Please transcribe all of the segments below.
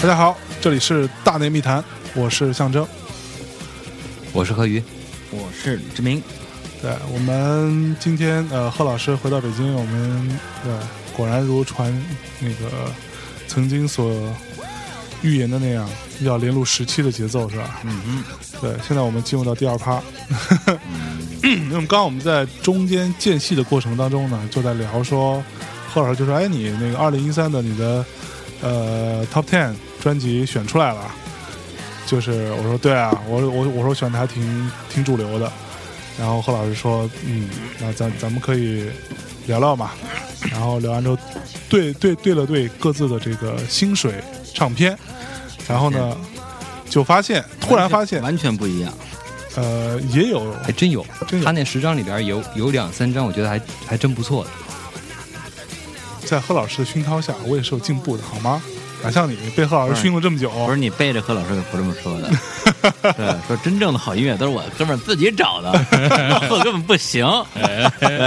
大家好，这里是大内密谈，我是象征。我是何宇，我是李志明。对我们今天呃，贺老师回到北京，我们对果然如传那个曾经所预言的那样，要连录十期的节奏是吧？嗯嗯，对，现在我们进入到第二趴。那么刚刚我们在中间间隙的过程当中呢，就在聊说，贺老师就说：“哎，你那个二零一三的你的呃 Top Ten 专辑选出来了。”就是我说对啊，我我我说选的还挺挺主流的。然后贺老师说：“嗯，那咱咱们可以聊聊嘛。”然后聊完之后，对对对了对各自的这个薪水唱片，然后呢，就发现突然发现，完全不一样。呃，也有还真有，真有他那十张里边有有两三张，我觉得还还真不错的。在贺老师的熏陶下，我也是有进步的，好吗？哪像你被贺老师熏了这么久，不是你背着贺老师可不这么说的。对，说真正的好音乐都是我哥们儿自己找的，我根本不行，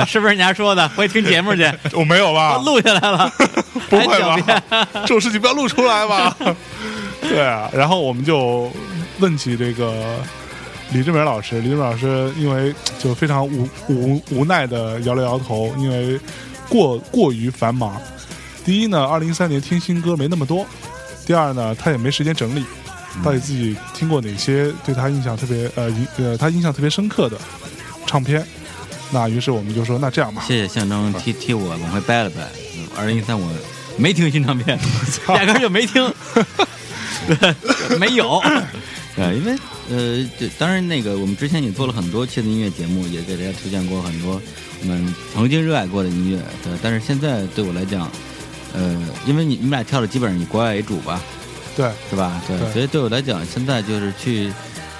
是不是人家说的？回去听节目去，我没有吧？录下来了，不会吧？这种事情不要录出来吧？对啊，然后我们就问起这个李志明老师，李志明老师因为就非常无无无奈的摇了摇头，因为过过于繁忙。第一呢，二零一三年听新歌没那么多；第二呢，他也没时间整理，到底自己听过哪些对他印象特别呃印呃他印象特别深刻的唱片。那于是我们就说，那这样吧，谢谢象征替替我往回掰了掰。二零一三我没听新唱片，压根儿就没听，对，没有。对，因为呃，对，当然那个我们之前也做了很多期的音乐节目，也给大家推荐过很多我们曾经热爱过的音乐。对，但是现在对我来讲，呃，因为你你们俩跳的基本上以国外为主吧，对是吧？对，对所以对我来讲，现在就是去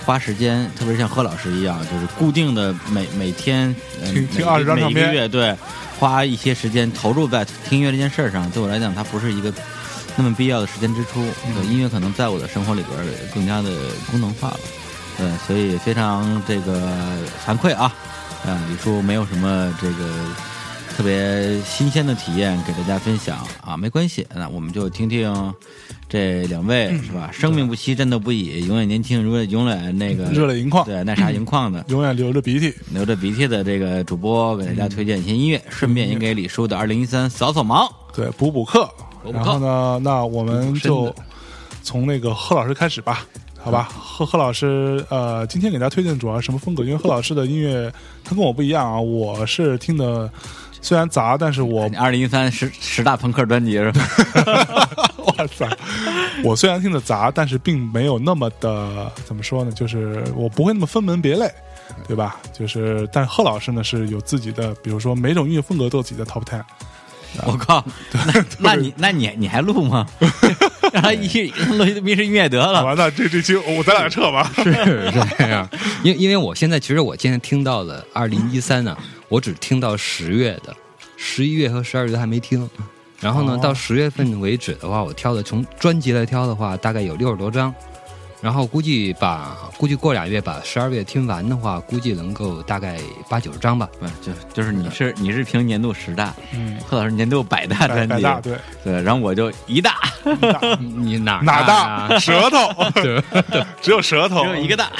花时间，特别是像何老师一样，就是固定的每每天呃听听每20张唱片每一个月，对，花一些时间投入在听音乐这件事儿上，对我来讲，它不是一个那么必要的时间支出。对，音乐可能在我的生活里边儿更加的功能化了。对，所以非常这个惭愧啊，啊，李叔没有什么这个特别新鲜的体验给大家分享啊，没关系，那我们就听听这两位、嗯是吧？生命不息，战斗不已，永远年轻，永远永远那个热泪盈眶，对，那啥盈眶的。永远流着鼻涕。流着鼻涕的这个主播给大家推荐一些音乐，嗯顺便也给李叔的二零一三扫扫盲。对，补补课。补补课然后呢，那我们就从那个贺老师开始吧，好吧？贺贺老师，呃，今天给大家推荐主要是什么风格？因为贺老师的音乐他跟我不一样啊，我是听的虽然杂，但是我二零一三十十大朋克专辑是吧？哇塞，我虽然听的杂，但是并没有那么的怎么说呢？就是我不会那么分门别类。对吧？就是，但是贺老师呢是有自己的，比如说每种音乐风格都有自己的 top ten。我靠，那 那你那你你还录吗？让他一录一迷失音乐得了。完了，这这期我咱俩撤吧。是这样，因因为我现在其实我现在听到了二零一三呢，我只听到十月的，十一月和十二月还没听。然后呢，哦。到十月份为止的话，我挑的从专辑来挑的话，大概有六十多张。然后估计把估计过俩月把十二月听完的话，估计能够大概八九十张吧。嗯就就是你是你是评年度十大，嗯，贺老师年度百大专辑，百大对，对，然后我就一大，你哪哪大啊？舌头，对。只有舌头，只有一个大。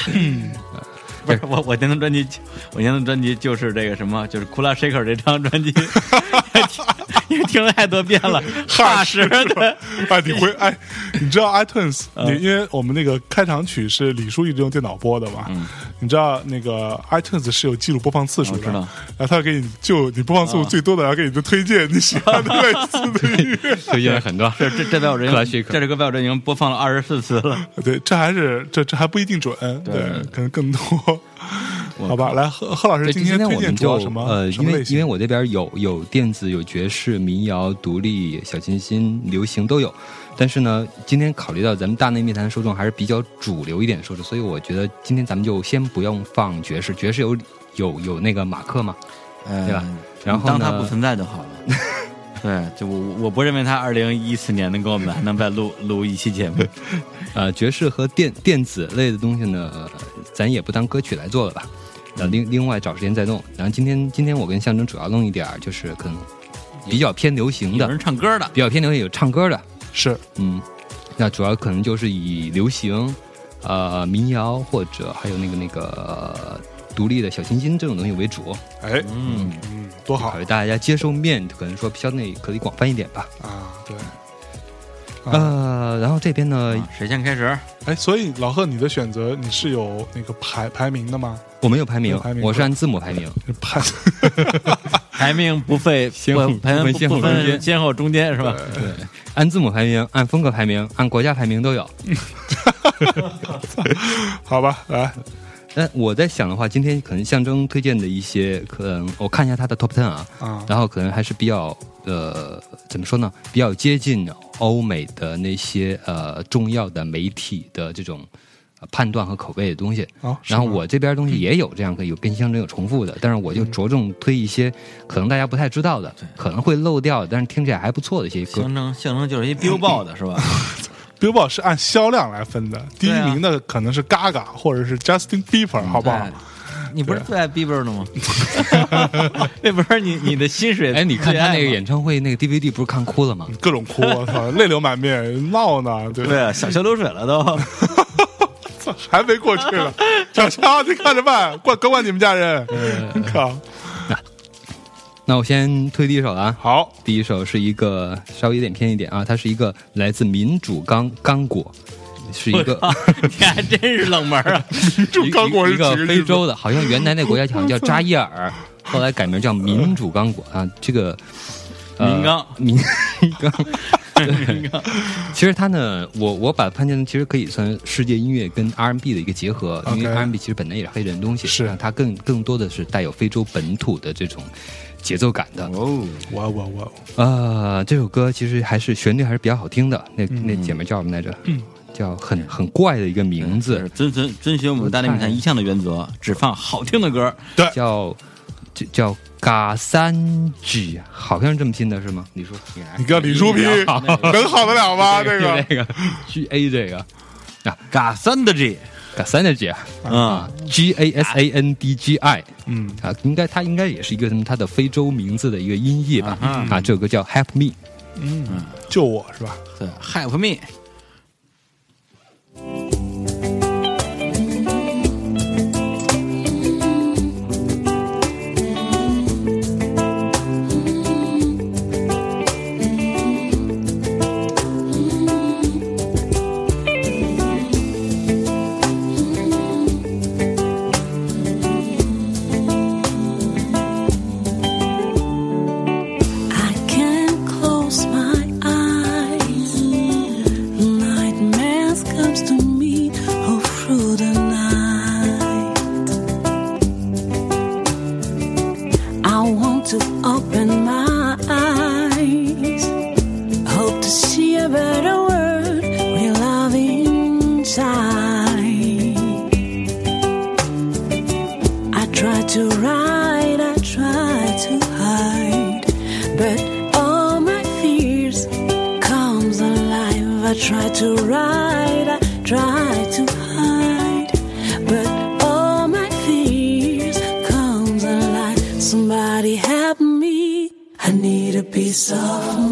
不是我，我那张专辑，我那张专辑就是这个什么，就是《Kula Shaker》这张专辑，因为听了太多遍了，踏实的。哎，你回哎，你知道 iTunes？嗯你因为我们那个开场曲是李叔一直用电脑播的嘛？嗯你知道那个 iTunes 是有记录播放次数的，然后他给你就你播放次数啊最多的，然后给你的推荐你喜欢的类似的音乐。推荐了很多。这这这在我这克拉西克这这个在我这已经播放了二十四次了。对，这还是这这还不一定准，对，可能更多。好吧，来贺贺老师，今今天推荐我们就主要什么呃，因为？因为我这边有有电子、有爵士、民谣、独立、小清新、流行都有，但是呢，今天考虑到咱们大内密谈受众还是比较主流一点的受众，所以我觉得今天咱们就先不用放爵士，爵士有有有那个马克嘛，呃对吧然后当他不存在就好了。对，就我我不认为他二零一四年能给我们还能再录录一期节目。呃，爵士和电电子类的东西呢，呃咱也不当歌曲来做了吧。呃，另另外找时间再弄。然后今天今天我跟象征主要弄一点，就是可能比较偏流行的，有人唱歌的，比较偏流行有唱歌的，是嗯，那主要可能就是以流行、呃民谣或者还有那个那个呃独立的小清新这种东西为主。哎，嗯，嗯，多好考虑大家接受面可能说相对可以广泛一点吧。啊！对，啊，呃，然后这边呢，谁先开始？哎，所以老贺，你的选择你是有那个排排名的吗？我没有排名排，名我是按字母排名。排排名不费先后不排名不分先后不中间分先后中间是吧？对，按字母排名、按风格排名、按国家排名都有。好吧，来，那我在想的话，今天可能象征推荐的一些，可能我看一下他的 top ten 啊，啊，然后可能还是比较呃，怎么说呢？比较接近欧美的那些呃重要的媒体的这种呃判断和口碑的东西。好，然后我这边东西也有这样可以有变形象征有重复的，但是我就着重推一些可能大家不太知道的，可能会漏掉，但是听起来还不错的一些歌。象征象征就是一 Billboard 的是吧？Billboard 是按销量来分的，第一名的可能是 Gaga 或者是 Justin Bieber，好不好？你不是最爱 Bieber 的吗？那不是你你的薪水？哎，你看他那个演唱会那个 DVD 不是看哭了吗？各种哭，我操，泪流满面，闹呢，对吧？对啊，小桥流水了都。操 还没过去了，小乔，你看着办，管管管你们家人，靠，那我先推第一首了啊。好，第一首是一个稍微有点偏一点啊，它是一个来自民主刚刚果，是一个你还真是冷门啊！主刚果是一个非洲的，好像原来那国家好像叫扎伊尔，后来改名叫民主刚果啊。这个呃民刚民刚。对 其实他呢，我我把它判定其实可以算世界音乐跟 R&B 的一个结合，因为 R&B 其实本来也是黑人东西，是啊它更更多的是带有非洲本土的这种节奏感的。哦，哇哇哇，呃，这首歌其实还是旋律还是比较好听的。那嗯那姐们叫什么来着？叫很很怪的一个名字，遵遵遵循我们大内密谈一向的原则，只放好听的歌。对叫就叫嘎三 G，好像是这么拼的是吗？李叔，你来你个李叔拼能好得了吗？这个这个 G A 这个啊，嘎三的 G，嘎三的 G 啊，G A S A N D G I 嗯，啊，应该它应该也是一个什么它的非洲名字的一个音译吧？啊啊，这首歌叫 Help Me 嗯。救我是吧？对，Help me。I try to ride, I try to hide, but all my fears comes alive. Somebody help me, I need a piece of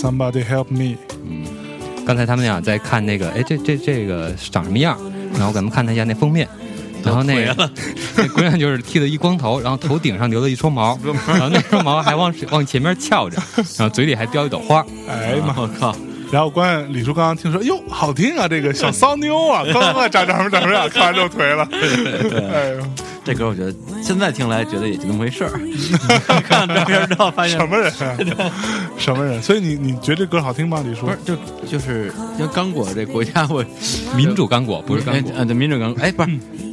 Somebody help me！嗯刚才他们俩在看那个，哎，这这这个长什么样？然后咱们看了一下那封面，然后那个 那姑娘就是剃了一光头，然后头顶上留了一撮毛，然后那撮毛还往往前面翘着，然后嘴里还叼一朵花。哎呀妈，我靠，然后关键李叔刚刚听说，哟，好听啊，这个小 骚妞啊，刚刚长长什么长什么样，看完就颓了。哎呦，这歌我觉得现在听来觉得也就那么回事儿，看照片之后发现什么人啊？什么人？所以你你觉得这歌好听吗？李叔不是就就是因为刚果这国家我 民主刚果不是刚果，呃对民主刚哎不是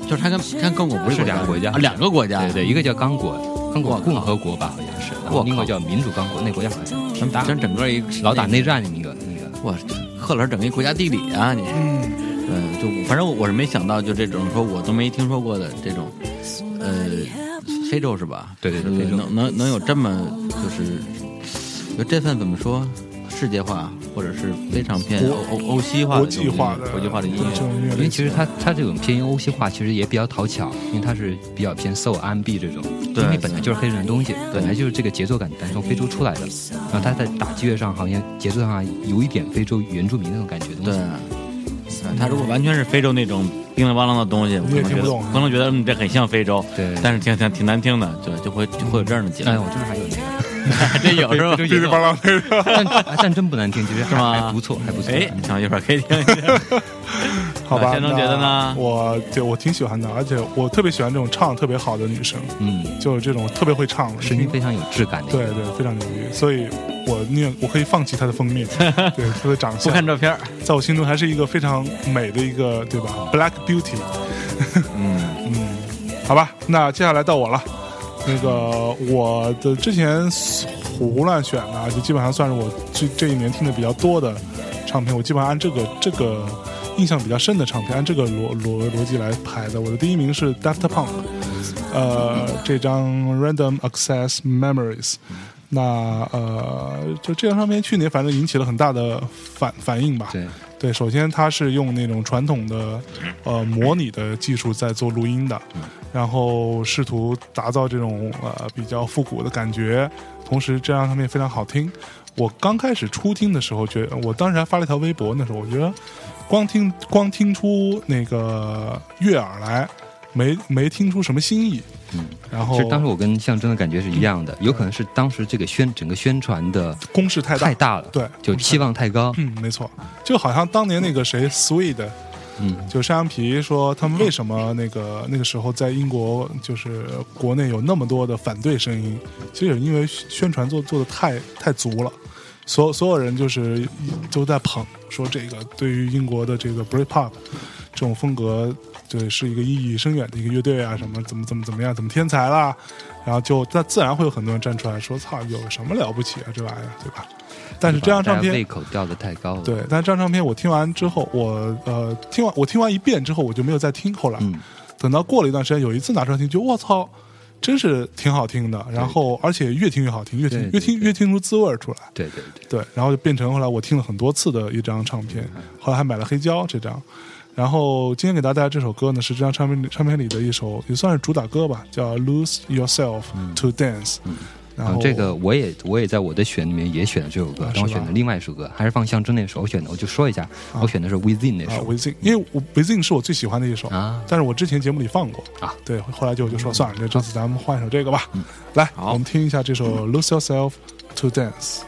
就是它跟它跟刚果不是是两个国家。啊两个国家。对对，一个叫刚果，刚果共和国吧，好像是，然后另一个叫民主刚果，那国家好像他们打真整个一老打内战的那个那个。哇，赫尔整个一国家地理啊你，嗯，嗯，就反正我我是没想到，就这种说我都没听说过的这种，呃，非洲是吧？对对对能能能有这么就是，就这份怎么说，世界化或者是非常偏欧欧欧西化的国际化的国际化的音乐，这种音乐因为其实它它这种偏欧西化，其实也比较讨巧，因为它是比较偏 soul R&B 这种，对因为本来就是黑人的东西，本来就是这个节奏感单从非洲出来的，然后它在打击乐上好像节奏上有一点非洲原住民那种感觉的东对西。。对他如果完全是非洲那种叮铃咣啷的东西，我可能觉得可能觉得嗯这很像非洲，对。但是挺挺挺难听的，就就会就会有这样的结哎，我。这儿还有那个，这有是吧？非洲噼里啪啦那个。但哎但真不难听，其实还是吗还不错，还不错。哎，想一会儿可以听一下。好吧，先生觉得呢我对我挺喜欢的，而且我特别喜欢这种唱得特别好的女生，嗯，就是这种特别会唱的，声音非常有质感的。对对非常牛逼，所以我宁愿我可以放弃她的封面，对她的长相不，看照片，在我心中还是一个非常美的一个，对吧？Black Beauty，嗯，嗯，好吧，那接下来到我了。那个我的之前胡乱选的，就基本上算是我这这一年听的比较多的唱片。我基本上按这个这个印象比较深的唱片，按这个逻逻逻辑来排的。我的第一名是 Daft Punk，呃，这张 Random Access Memories。那呃，就这张唱片去年反正引起了很大的反反应吧。对，对，首先它是用那种传统的呃模拟的技术在做录音的，然后试图打造这种呃比较复古的感觉，同时这张唱片非常好听。我刚开始初听的时候，觉得我当时还发了一条微博，那时候我觉得光听光听出那个悦耳来，没没听出什么新意。嗯，然后其实当时我跟象征的感觉是一样的，有可能是当时这个宣整个宣传的攻势太大，太大了，对，就期望太高。嗯，没错，就好像当年那个谁 Sweet。嗯，就山羊皮说他们为什么那个 那个时候在英国就是国内有那么多的反对声音，其实也是因为宣传做做的太太足了，所有所有人就是都在捧，说这个对于英国的这个 Britpop 这种风格，对是一个意义深远的一个乐队啊，什么怎么怎么怎么样，怎么天才啦，然后就那自然会有很多人站出来说，操，有什么了不起啊，这玩意儿，对吧？但是这张唱片胃口吊的太高了。，对，但是这张唱片我听完之后，我呃听完我听完一遍之后，我就没有再听。后来、嗯，等到过了一段时间，有一次拿出来听，就我操，真是挺好听的。然后而且越听越好听，越听越听越听出滋味儿出来。对对对，对，然后就变成后来我听了很多次的一张唱片，嗯后来还买了黑胶这张。然后今天给大家带来这首歌呢，是这张唱片里唱片里的一首，也算是主打歌吧，叫《Lose Yourself to Dance》。然后然后这个我也我也在我的选里面也选了这首歌然后选的另外一首歌，还是放象征那首我选的，我就说一下，啊我选的是 Within 那啊首，Within，因为我 Within 是我最喜欢的一首，啊，但是我之前节目里放过。啊，对，后来就就说算了，这这次咱们换一首这个吧。来，我们听一下这首《Lose Yourself to Dance》。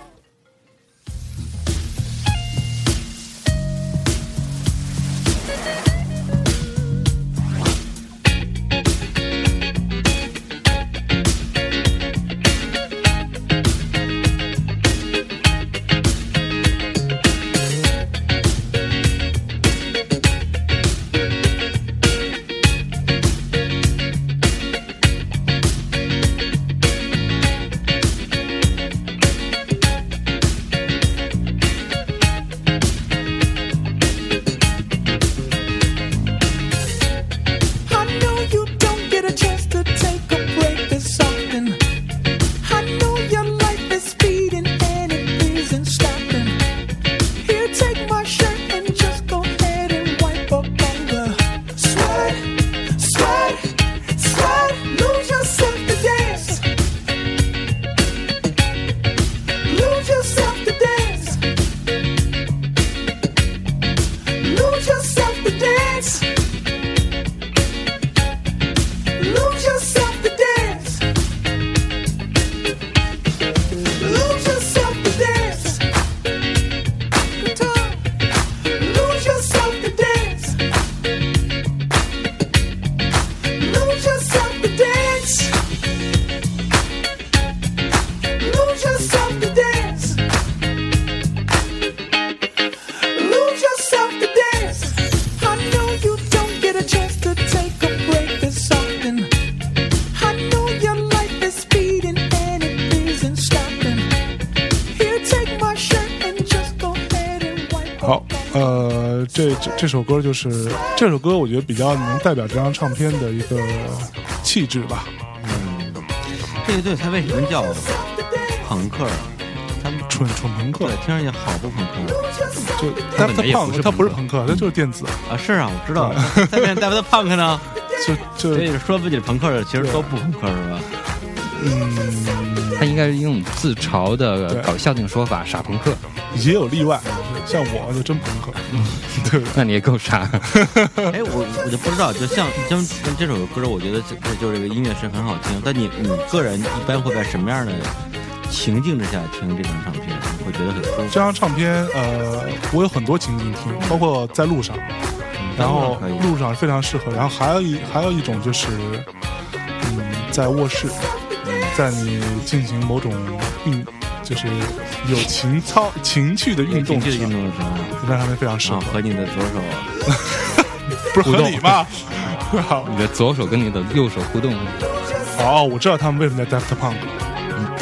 就是这首歌，我觉得比较能代表这张唱片的一个气质吧。嗯这个队他为什么叫朋克？他们蠢蠢朋克对，听上去好不朋克就他也不是它不是朋朋克，他就是电子，啊！是啊，我知道。再变 Daft Punk 呢？就就所以说自己是朋克的，其实都不朋克是吧？嗯，他应该是用自嘲的搞笑那种说法，傻朋克。也有例外，像我就真朋克，对，那你也够傻。哎，我我就不知道，就像像像这首歌，我觉得这这就这个音乐是很好听。但你你个人一般会在什么样的情境之下听这张唱片，会觉得很舒服？这张唱片，呃，我有很多情境听，包括在路上，然后路上非常适合。然后还有一还有一种就是，嗯，在卧室，在你进行某种运，就是有情操情趣的运动情运动的时候这张唱片非常适合啊，，和你的左手 不是合理吗？你的左手跟你的右手互动，哦，我知道他们为什么叫 Daft Punk，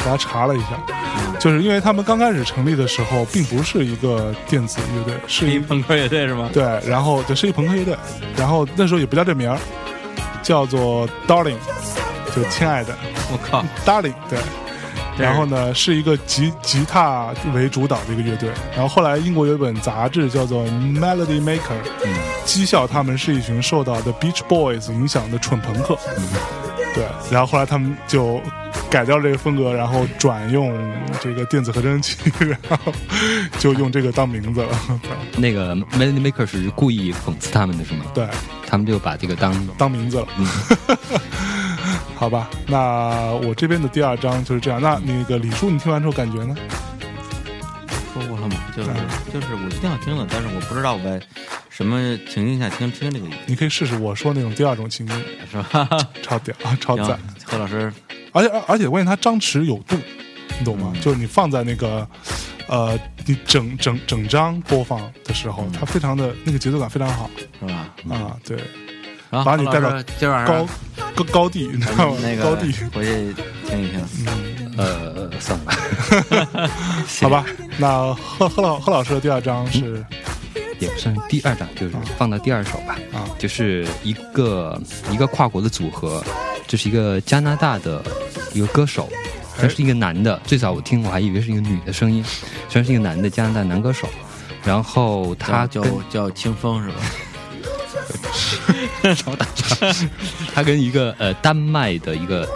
我还查了一下，就是因为他们刚开始成立的时候，并不是一个电子乐队，是一一朋克乐队是吗？对，然后就是一朋克乐队，然后那时候也不叫这名儿，叫做 Darling，就亲爱的。我靠，Darling，对。对然后呢，是一个吉吉他为主导的一个乐队。然后后来英国有一本杂志叫做《Melody Maker》，嗯讥笑他们是一群受到 The Beach Boys 影响的蠢朋克。对，然后后来他们就改掉这个风格，然后转用这个电子合成器，然后就用这个当名字了。那个 Melody Maker 是故意讽刺他们的是吗？对，他们就把这个当当名字了。好吧，那我这边的第二章就是这样。那那个李叔，你听完之后感觉呢？说过了嘛，就是就是我挺好听的，但是我不知道我在什么情境下听听这个你可以试试我说那种第二种情境，是吧？超屌，超赞。，何老师而且而且关键它张弛有度，你懂吗？就是你放在那个呃，你整整整张播放的时候，它非常的那个节奏感非常好是吧？啊，对，然后把你带到今晚高高高地，你知道吗？那个高地，回去听一听。呃算了，好吧。那贺贺老贺老师的第二章是也不算是第二张，就是放到第二首吧。啊就是一个一个跨国的组合，这是一个加拿大的一个歌手，他是一个男的。最早我听我还以为是一个女的声音，虽然是一个男的加拿大男歌手。然后他叫叫清风是吧？他跟一个呃丹麦的一个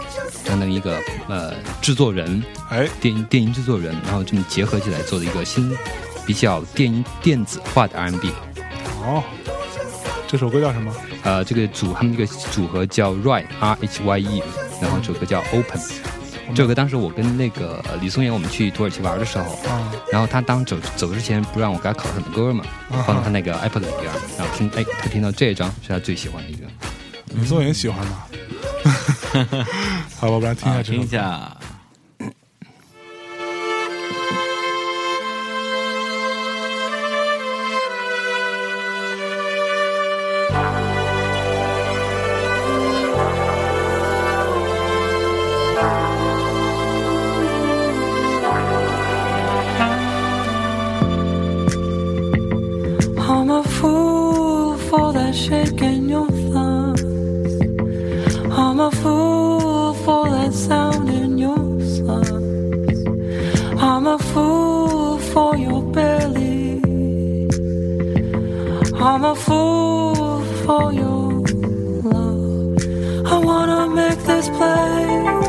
相当于一个呃制作人，哎电影电影制作人，然后这么结合起来做的一个新比较电音电子化的 R&B。哦，这首歌叫什么？呃，这个组他们这个组合叫 Right R H Y E，然后这首歌叫 Open。这首歌当时我跟那个呃李松岩我们去土耳其玩的时候，啊然后他当走走之前不让我给他考很多歌嘛，啊放到他那个 iPad 里边，然后听哎他听到这一张是他最喜欢的一个。李松岩喜欢吗？好吧，我们来听一啊，下这首歌。听一下。A fool for your belly. I'm a fool for your love. I wanna make this play.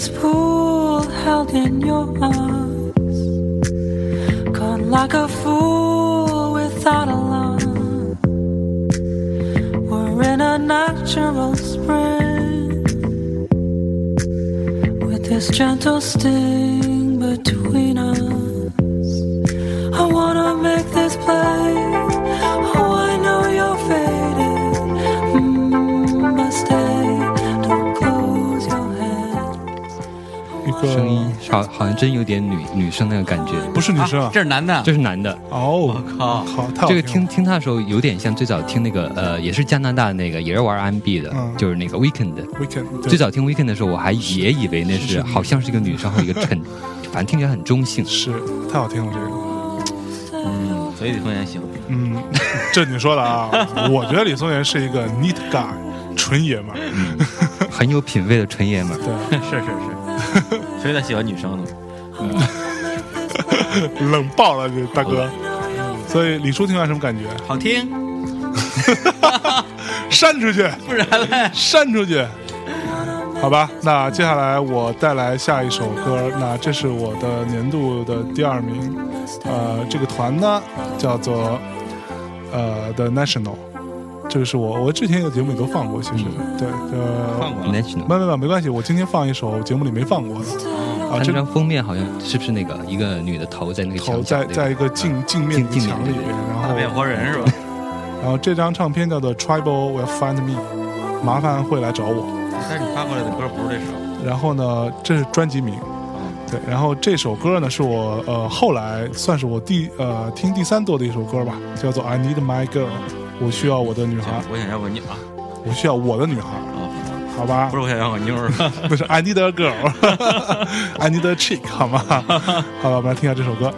This pool, held in your arms. Caught like a fool without a line. We're in a natural spring with this gentle sting between us. 真有点女女生那个感觉。不是女生啊这是男的，这是男的，哦，我靠，太好这个听听听他的时候有点像最早听那个呃，也是加拿大那个也是玩 R&B 的，嗯就是那个 Weekend。Weekend 最早听 Weekend 的时候，我还也以为那是是好像是一个女生或一个衬，反正听起来很中性。是太好听了这个。嗯，所以李松岩喜欢。嗯，这你说的啊，我觉得李松岩是一个 neat guy，纯爷们儿。很有品味的纯爷们儿。对，是是是，所以他喜欢女生呢。冷爆了，这大哥。所以李叔听完什么感觉？好听，删出去，不然嘞？删出去。好吧，那接下来我带来下一首歌，那这是我的年度的第二名，呃，这个团呢叫做呃 The National，这个是我我之前有节目里都放过，其实、对，呃，放过没没没没关系，我今天放一首节目里没放过的啊，这他那张封面好像是不是那个一个女的头在那个头墙在在一个镜镜面墙里面，然后大变活人是吧？然后这张唱片叫做 Trouble Will Find Me，麻烦会来找我。但是你发过来的歌不是这首。然后呢，这是专辑名，对。然后这首歌呢，是我呃后来算是我第呃听第三多的一首歌吧，叫做 I Need My Girl，我需要我的女孩，我想要个你啊，我需要我的女孩，哦，好吧不？是我想要个妞儿。不是 I Need a Girl，I Need a Chick，好吗？好吧，我们来听一下这首歌。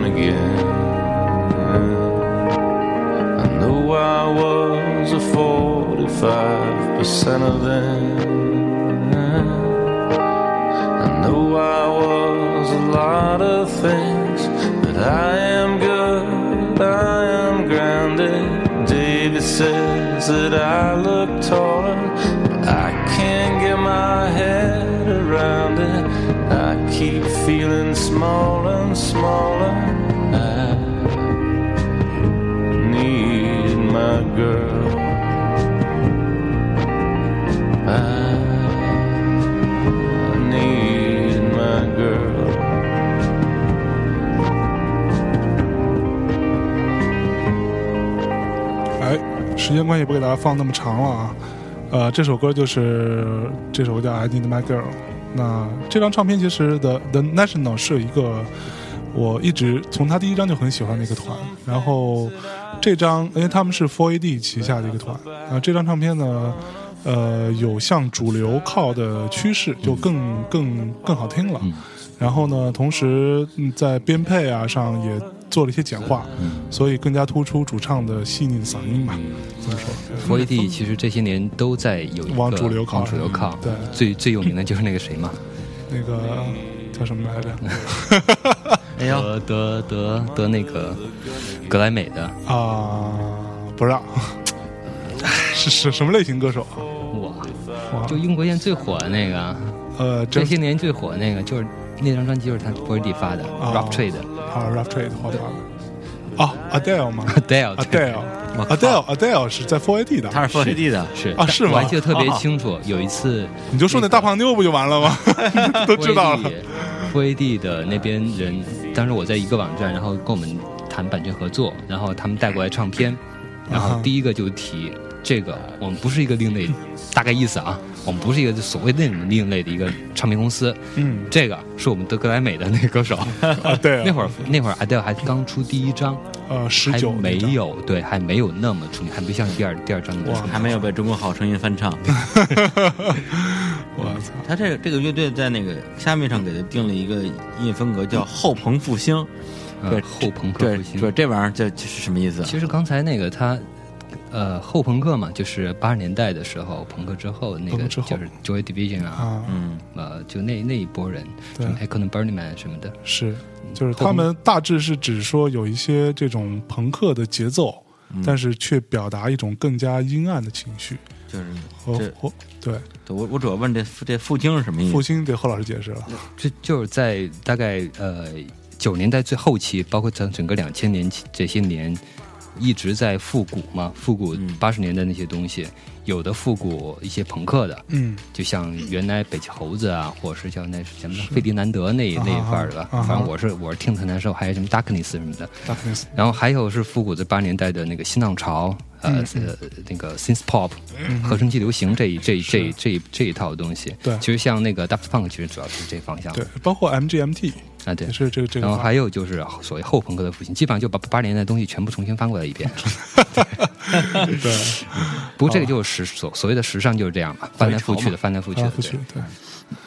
Again. I know I was a 45% of them. I know I was a lot of things, but I am good, I am grounded. David says that I look taller, but I can't get my head around it. I keep feeling small and smaller. 时间关系不给大家放那么长了啊。呃，这首歌就是这首歌叫《I Need My Girl》。那这张唱片其实的 The National 是一个我一直从他第一张就很喜欢的一个团。然后这张因为他们是 Four AD 旗下的一个团，啊，这张唱片呢，呃，有向主流靠的趋势，就更更更好听了。然后呢，同时嗯在编配啊上也做了一些简化，所以更加突出主唱的细腻的嗓音吧。这么说，f o r D 其实这些年都在有一个往主流靠往主流靠。对。最最有名的就是那个谁嘛，那个叫什么来着？哎呦，得得得得那个格莱美的，啊，不知道。是是什么类型歌手啊？我，就英国现在最火的那个，呃，这些年最火的那个就是那张专辑就是他 f o r D 发的啊。Rock Trade 啊，Rough Trade 好发的。哦，Adele 吗 Adele 对我靠？Adele，Adele，Adele 是在 Four AD 的。他是 Four AD 的，是啊是吗我还记得特别清楚，有一次你就说那大胖妞不就完了吗？都知道了。Four AD 的那边人，当时我在一个网站，然后跟我们谈版权合作，然后他们带过来唱片，然后第一个就提这个我们不是一个另类，大概意思啊，我们不是一个所谓的另类的一个唱片公司，嗯。这个是我们德格莱美的那个歌手，啊，对，那会儿那会儿 Adele 还刚出第一张，呃十还九没有对，还没有那么出名，还不像第二第二张那么出名，还没有被《中国好声音》翻唱。我操，他这个这个乐队在那个虾米上给他定了一个音乐风格，叫后朋复兴。呃对后朋复兴。对，这玩意儿这这是什么意思？其实刚才那个他，呃，后朋克嘛，就是八十年代的时候，朋克之后那个之后。就是 Joy Division 啊，啊，嗯，呃，就那那一波人，对。什么 Echo and Burning Man 什么的，是，就是他们大致是指说有一些这种朋克的节奏，嗯。但是却表达一种更加阴暗的情绪。就是和对。对我我主要问这这复兴是什么意思？复兴得何老师解释了，这就是在大概呃九年代最后期，包括整整个两千年起这些年，一直在复古嘛，复古嗯。八十年代那些东西，有的复古一些朋克的，嗯。就像原来北极猴子啊，或者是叫那什么费迪南德那那一块儿的反正我是我是听得很难受，还有什么 Darkness 什么的，，Darkness，然后还有是复古的八十年代的那个新浪潮，呃、呃那个 synth pop，、合成器流行这一这一这一这一这一套东西，对。其实像那个 Daft Punk 其实主要是这方向，对，包括 MGMT 啊对。是这个这个然后还有就是所谓后朋克的复兴，基本上就把八十年代的东西全部重新翻过来一遍。对 不过这个就是时所所谓的时尚就是这样嘛，翻来覆去的，翻来覆去的。对对。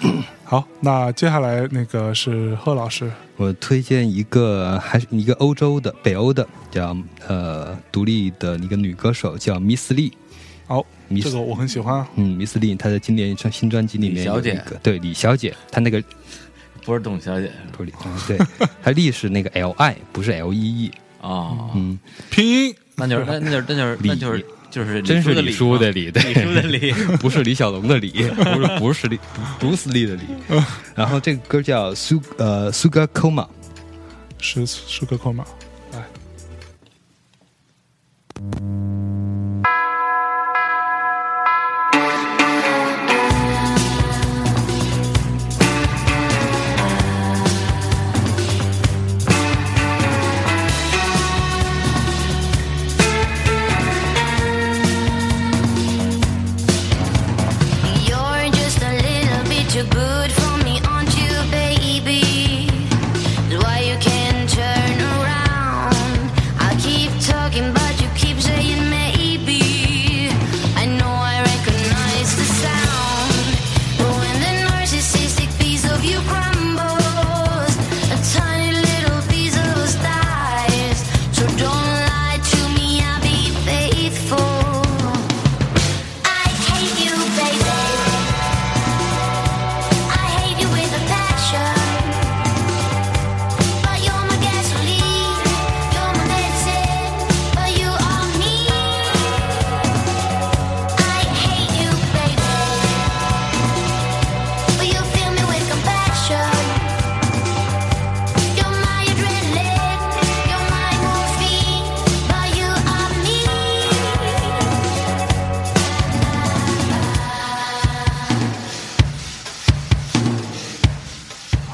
好，那接下来那个是贺老师，我推荐一个还是一个欧洲的北欧的叫呃独立的一个女歌手叫 Miss Lee。好，Miss 这个我很喜欢啊，嗯，Miss Lee 她的今年一张新专辑里面有李小姐一个对李小姐，她那个不是董小姐。不是李，嗯对，她丽是那个 L I 不是 L E E，啊，嗯，拼。音那就是那那就是那就是那就是就是真是李叔的李李，对，李叔的李，不是李小龙的李，不是不是李布鲁斯利的李。然后这个歌叫 Su 呃 Sugar Coma，是是个扣码，来，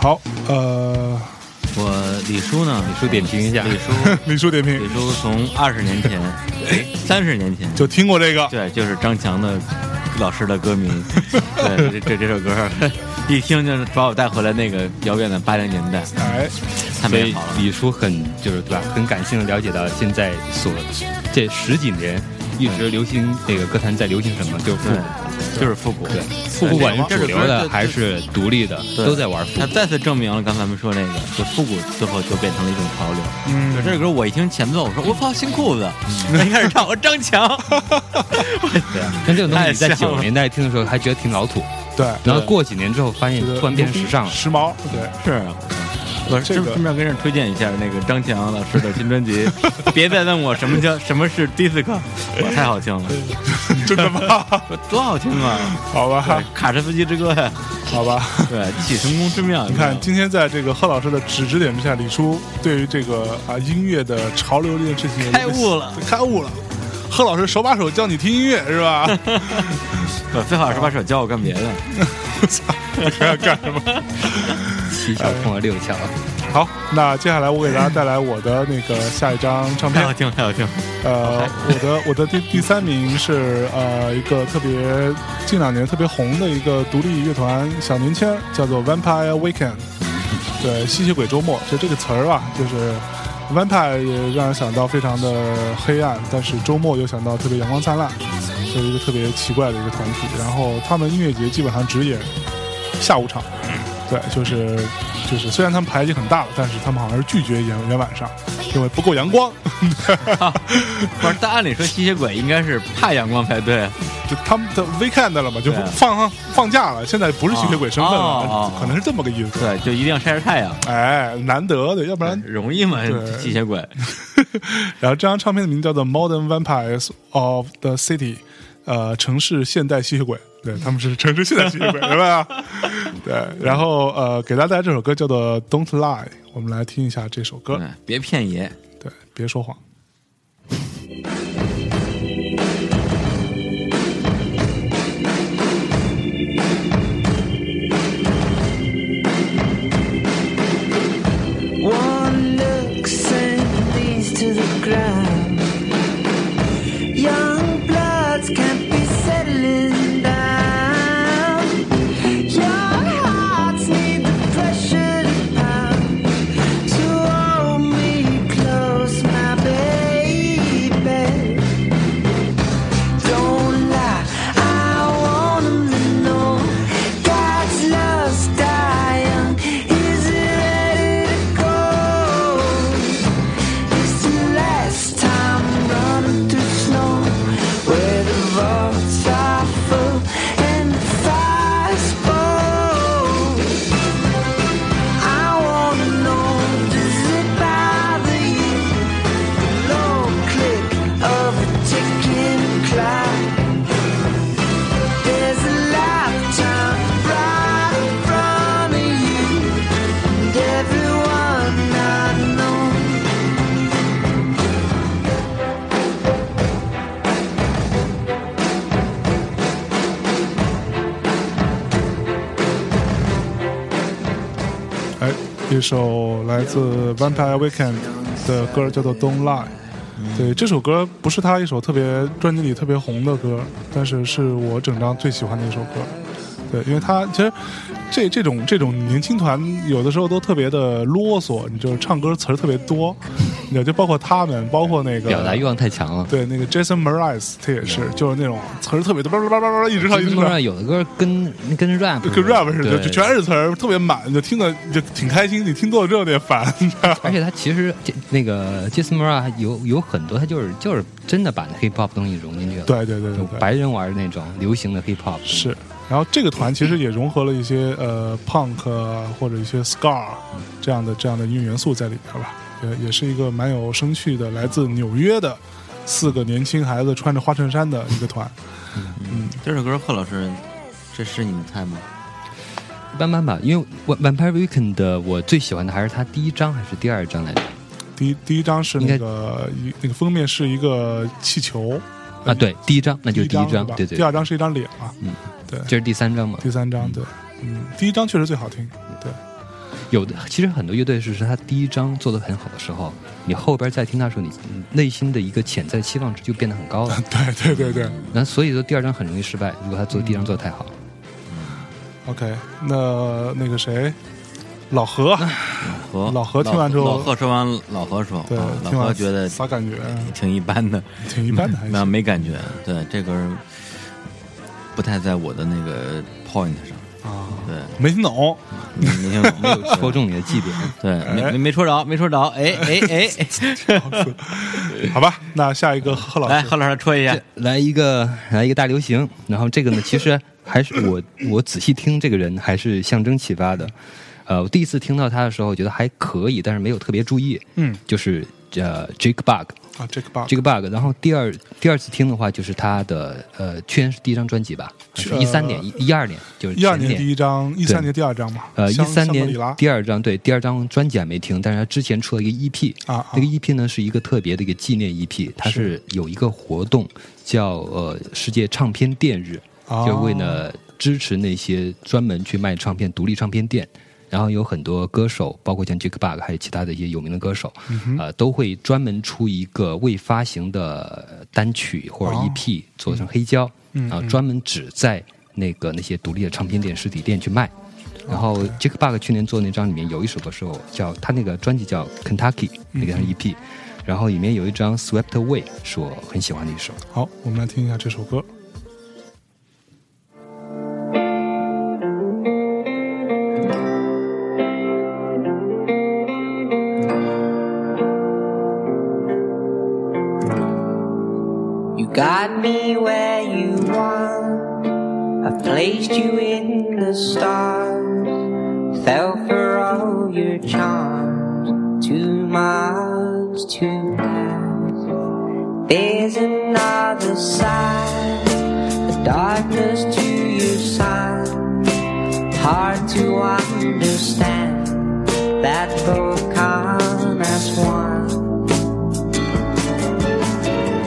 好，呃，我李叔呢？李叔点评一下。李叔，李叔点评。李叔从二十年前，三十年前。就听过这个，对，就是张强的老师的歌迷。对，这这这首歌一听就是把我带回来那个遥远的八零年代，哎，太所以美好了。李叔很就是对吧，很感性的了解到现在所这十几年一直流行这个歌坛在流行什么，就是复古，，就是复古。对，不管是主流的还是独立的，都在玩复古。他再次证明了刚才我们说那个，就复古最后就变成了一种潮流。嗯。就这首歌我一听前奏，我说我操新裤子，一开始唱我张强，对啊，但这种东西在九十年代听的时候还觉得挺老土，对，然后过几年之后发现突然变时尚了。时髦，对，是啊。我这个顺顺便跟人推荐一下那个张强老师的新专辑，别再问我什么叫什么是 disco，哇太好听了，真的吗？多好听啊！好吧，卡车司机之歌呀，好吧。对，一起成功之妙。你看，今天在这个贺老师的指指点之下，李叔对于这个啊音乐的潮流这件事情开悟了，开悟了。贺老师手把手教你听音乐是吧？我最好手把手教我干别的。还要干什么？七窍碰了六窍，好，那接下来我给大家带来我的那个下一张唱片太 好。听了，太好听了。呃，我的我的第第三名是呃一个特别近两年特别红的一个独立乐团小年轻，叫做 Vampire Weekend。对，吸血鬼周末，就这个词儿吧，就是 Vampire 也让人想到非常的黑暗，但是周末又想到特别阳光灿烂，就是一个特别奇怪的一个团体。然后他们音乐节基本上只演下午场，对，就是就是虽然他们排期很大了，但是他们好像是拒绝演演晚上，因为不够阳光。不是，但按理说吸血鬼应该是怕阳光才对。就他们的 weekend 了嘛，就对放放假了，现在不是吸血鬼身份了，哦哦哦可能是这么个意思。对，就一定要晒晒太阳，哎，难得的，要不然。容易嘛？吸血鬼。然后这张唱片的名字叫做《Modern Vampires of the City》，呃，城市现代吸血鬼，对，他们是城市现代吸血鬼，明白吧？对，然后呃，给大家带来这首歌叫做《Don't Lie》，我们来听一下这首歌。别骗爷。对，别说谎。首来自 Vampire Weekend 的歌叫做《Don't Lie》。对，这首歌不是他一首特别专辑里特别红的歌，但是是我整张最喜欢的一首歌。对，因为他其实这这种这种年轻团有的时候都特别的啰嗦，你就是唱歌词儿特别多，你知道就包括他们，包括那个表达欲望太强了。对，那个 Jason Mraz 他也是，就是那种词儿特别多，叭叭叭叭叭一直唱一直唱有的歌跟跟 rap 跟 rap 似的，对就全是词儿，特别满，就听的就挺开心。你听多了之后有点烦，而且他其实这那个 Jason Mraz 有有很多，他就是就是真的把那 hip hop 东西融进去了。对对对对，白人玩的那种流行的 hip hop 是。然后这个团其实也融合了一些呃 punk 啊或者一些 scar 这样的这样的音乐元素在里边吧，也也是一个蛮有生趣的，来自纽约的四个年轻孩子穿着花衬衫的一个团。嗯，这首歌贺老师，这是你们猜吗？一般般吧。因为《Vampire Weekend》的我最喜欢的还是他第一张还是第二张来着？第一第一张是那个一那个封面是一个气球啊，对，第一张那就是第一张对对第，二张是一张脸嘛，嗯，对，这是第三张嘛。第三张对，嗯，第一张确实最好听，对，有的其实很多乐队是是他第一张做的很好的时候，你后边再听他说，你内心的一个潜在期望值就变得很高了。对对对对那所以说第二张很容易失败，如果他做第一张做的太好。，OK，那那个谁，老何，老何老何听完之后老何说完，老何说，对啊，老何觉得啥感觉？挺一般的，挺一般的，还那。没感觉。对，这歌不太在我的那个 point 上。啊，对，没听懂，没没听懂，没有戳中你的绩点，对，没没没戳着，没戳着。哎哎哎，好吧，那下一个贺老来，师何老师戳一下。来一个来一个大流行，然后这个呢，其实还是我 我仔细听这个人还是象征启发的。呃，我第一次听到他的时候，觉得还可以，但是没有特别注意。嗯就是呃，Jake Bug，啊，这个 bug，这个 bug。然后第二第二次听的话，就是他的呃，去年是第一张专辑吧，去是一三年一一二年，就是一二年第一张，一三年第二张嘛，呃，一香三年第二张，对，第二张专辑还没听，但是他之前出了一个 EP，啊啊那个 EP 呢是一个特别的一个纪念 EP，它是有一个活动叫呃世界唱片店日，哦就为了支持那些专门去卖唱片独立唱片店，然后有很多歌手，包括像 Jake Bug，还有其他的一些有名的歌手，呃，都会专门出一个未发行的单曲或者哦 EP，、做成黑胶，嗯然后专门只在那个那些独立的唱片店、实体店去卖。然后 Jake Bug 去年做那张里面有一首歌是我叫他那个专辑叫 Kentucky，那个是 EP，、然后里面有一张 Swept Away 是我很喜欢的一首。好，我们来听一下这首歌。Got me where you want. I've placed you in the stars. Fell for all your charms. Too much, too fast. There's another side. The darkness to your side. Hard to understand that both come as one.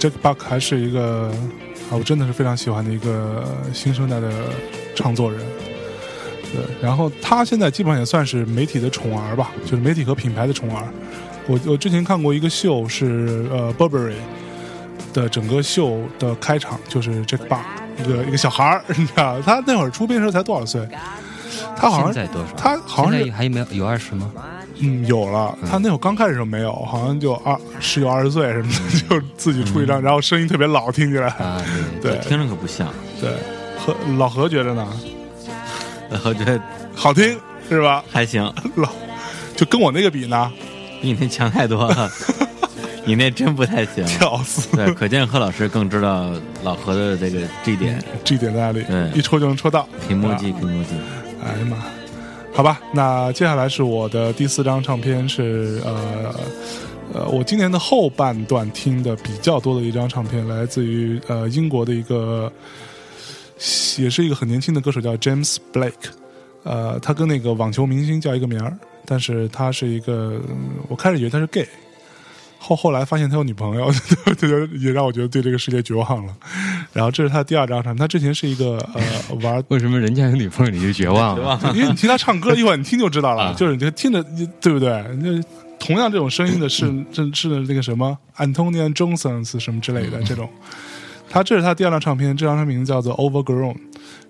嗯，这个 Buck 还是一个啊，我真的是非常喜欢的一个新生代的唱作人。对，然后他现在基本上也算是媒体的宠儿吧，就是媒体和品牌的宠儿。我我之前看过一个秀是呃 Burberry 的整个秀的开场就是 Jack Buck 一个一个小孩儿，你知道，他那会儿出片的时候才多少岁？他好像现在多少？他好像是还有没有有二十吗？嗯，有了。他那会儿刚开始的时候没有，好像就二十九二十岁什么的，就自己出一张，然后声音特别老，听起来。啊，对，对听着可不像。对，何老何觉得呢？何觉得好听是吧？还行，老就跟我那个比呢，比你那强太多了。你那真不太行。屌死。对，可见贺老师更知道老何的这个 G 点。，G 点在哪里？对一戳就能戳到。屏幕记，啊屏幕记。哎呀妈！好吧，那接下来是我的第四张唱片是呃呃，我今年的后半段听的比较多的一张唱片，来自于呃英国的一个，也是一个很年轻的歌手叫 James Blake，呃，他跟那个网球明星叫一个名儿，但是他是一个，我开始以为他是 gay。后后来发现他有女朋友，这 就也让我觉得对这个世界绝望了。然后这是他第二张唱片，他之前是一个呃玩为什么人家有女朋友你就绝望了？因为你听他唱歌，一会儿你听就知道了，啊就是你听着，对不对？那同样这种声音的是 是是那个什么 Antonia Johnson 什么之类的这种。他这是他第二张唱片，这张唱片名字叫做 Overgrown。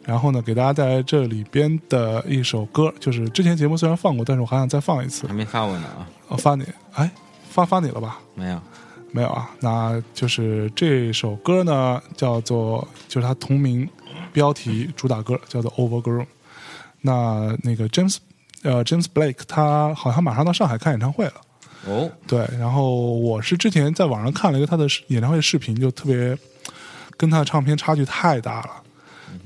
然后呢，给大家带来这里边的一首歌，就是之前节目虽然放过，但是我还想再放一次还。没发过呢啊？我发你，哎，发发你了吧？没有。没有啊，那就是这首歌呢，叫做就是它同名标题主打歌，叫做 Overgrown。那那个 James 呃 James Blake 他好像马上到上海看演唱会了，哦，对。然后我是之前在网上看了一个他的演唱会视频，就特别跟他的唱片差距太大了，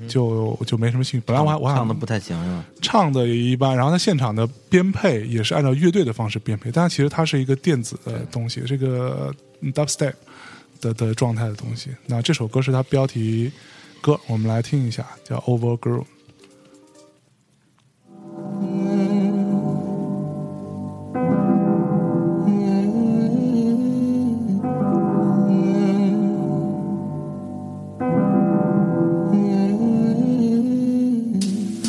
就就没什么兴趣。本来我还我还唱的不太行是吧？唱的也一般，然后他现场的编配也是按照乐队的方式编配，但其实它是一个电子的东西，这个嗯 dubstep 的的状态的东西。那这首歌是他标题歌，我们来听一下，叫《Overgrown》。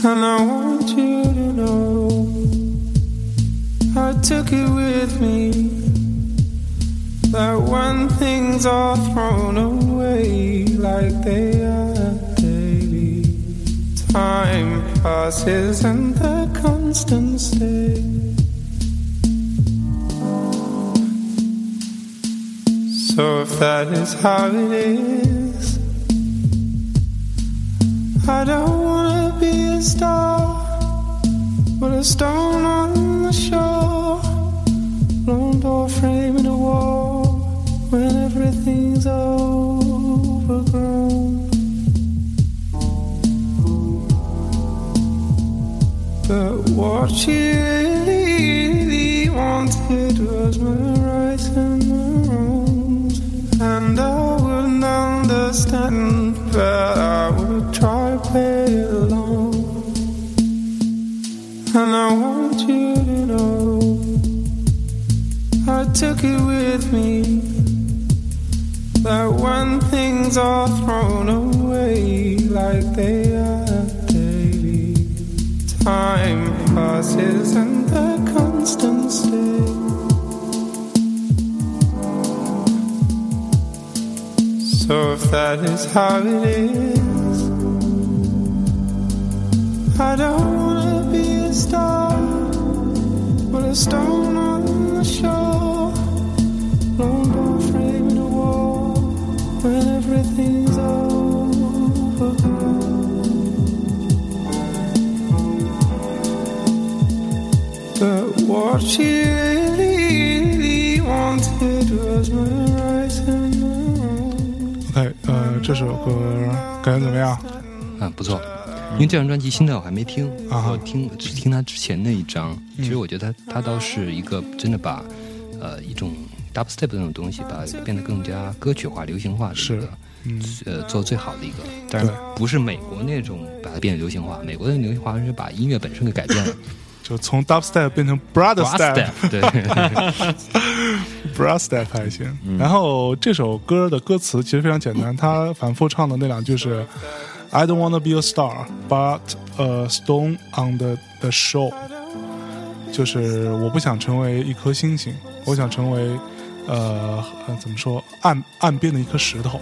And I want you to know I took it with me. That when things are thrown away like they are daily, time passes and the constant stay. So if that is how it is, I don't want be a star, but a stone on the shore, lone door frame in a wall when everything's overgrown. But what she really, really wanted was my rights and my wrongs. And I wouldn't understand, but I would And I want you to know I took it with me that when things are thrown away like they are daily, time passes and the constant stay. So if that is how it is, I don't stone on the shore, lone door frame in a wall when everything's overgrown. But what she really, really wanted was my rights and my wrongs. OK，呃，这首歌感觉怎么样？啊，不错。 因为这张专辑新的我还没听，啊哈我听只听他之前那一张。其实我觉得他他倒是一个真的把呃一种 dubstep 那种东西，把它变得更加歌曲化、流行化的一是个，嗯，呃做最好的一个。但是不是美国那种把它变得流行化，美国的流行化是把音乐本身给改变了。就从 dubstep 变成 brother step。Step 对，，brother step 还行。然后这首歌的歌词其实非常简单，他反复唱的那两句是 "I don't wanna be a star, but a stone on the the shore"，就是我不想成为一颗星星，我想成为呃呃怎么说岸岸边的一颗石头。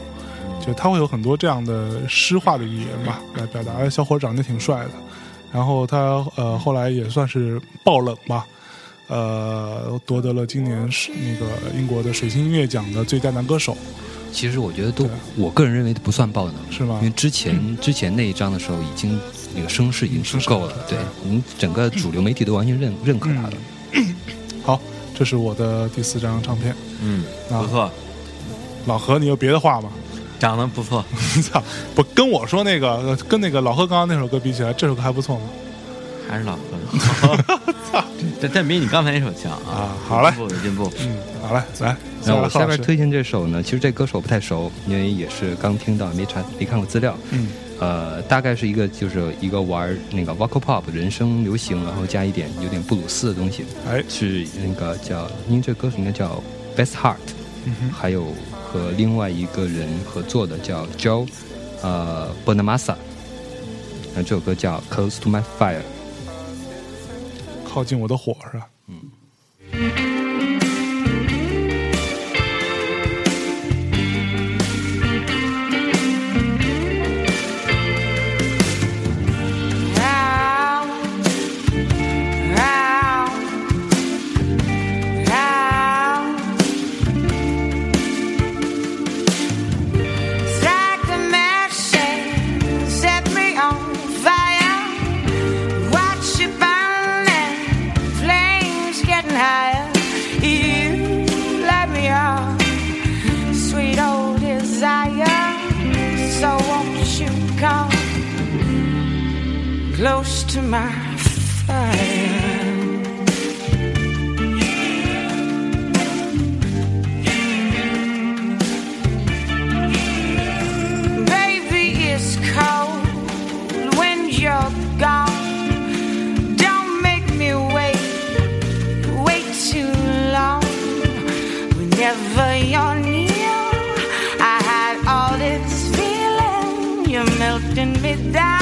就他会有很多这样的诗化的语言吧，来表达。哎小伙长得挺帅的，然后他呃后来也算是爆冷吧，呃，夺得了今年是那个英国的水星音乐奖的最佳男歌手，其实我觉得都，我个人认为不算爆能，是吗因为之前之前那一张的时候，已经那个声势已经足够了，对，我们整个主流媒体都完全认认可他了。好，这是我的第四张唱片。嗯，啊不错，老何，你有别的话吗？长得不错，操，不跟我说那个，呃跟那个老何刚刚那首歌比起来，这首歌还不错吗？还是老何。这这比你刚才那首强啊！啊好嘞有进步有进步。嗯，好嘞，来，那我下边推荐这首呢，其实这歌手不太熟，因为也是刚听到，没查没看过资料。嗯，呃，大概是一个就是一个玩那个 vocal pop 人声流行，然后加一点有点布鲁斯的东西，哎，是那个叫，因为这歌手应该叫 Best Heart，、嗯哼还有和另外一个人合作的叫 Joe，呃 Bonamassa，那这首歌叫 Close to My Fire。靠近我的火是吧？Close to my fire. Baby, it's cold when you're gone. Don't make me wait, wait too long. Whenever you're near, I all this feeling. You're melting me down.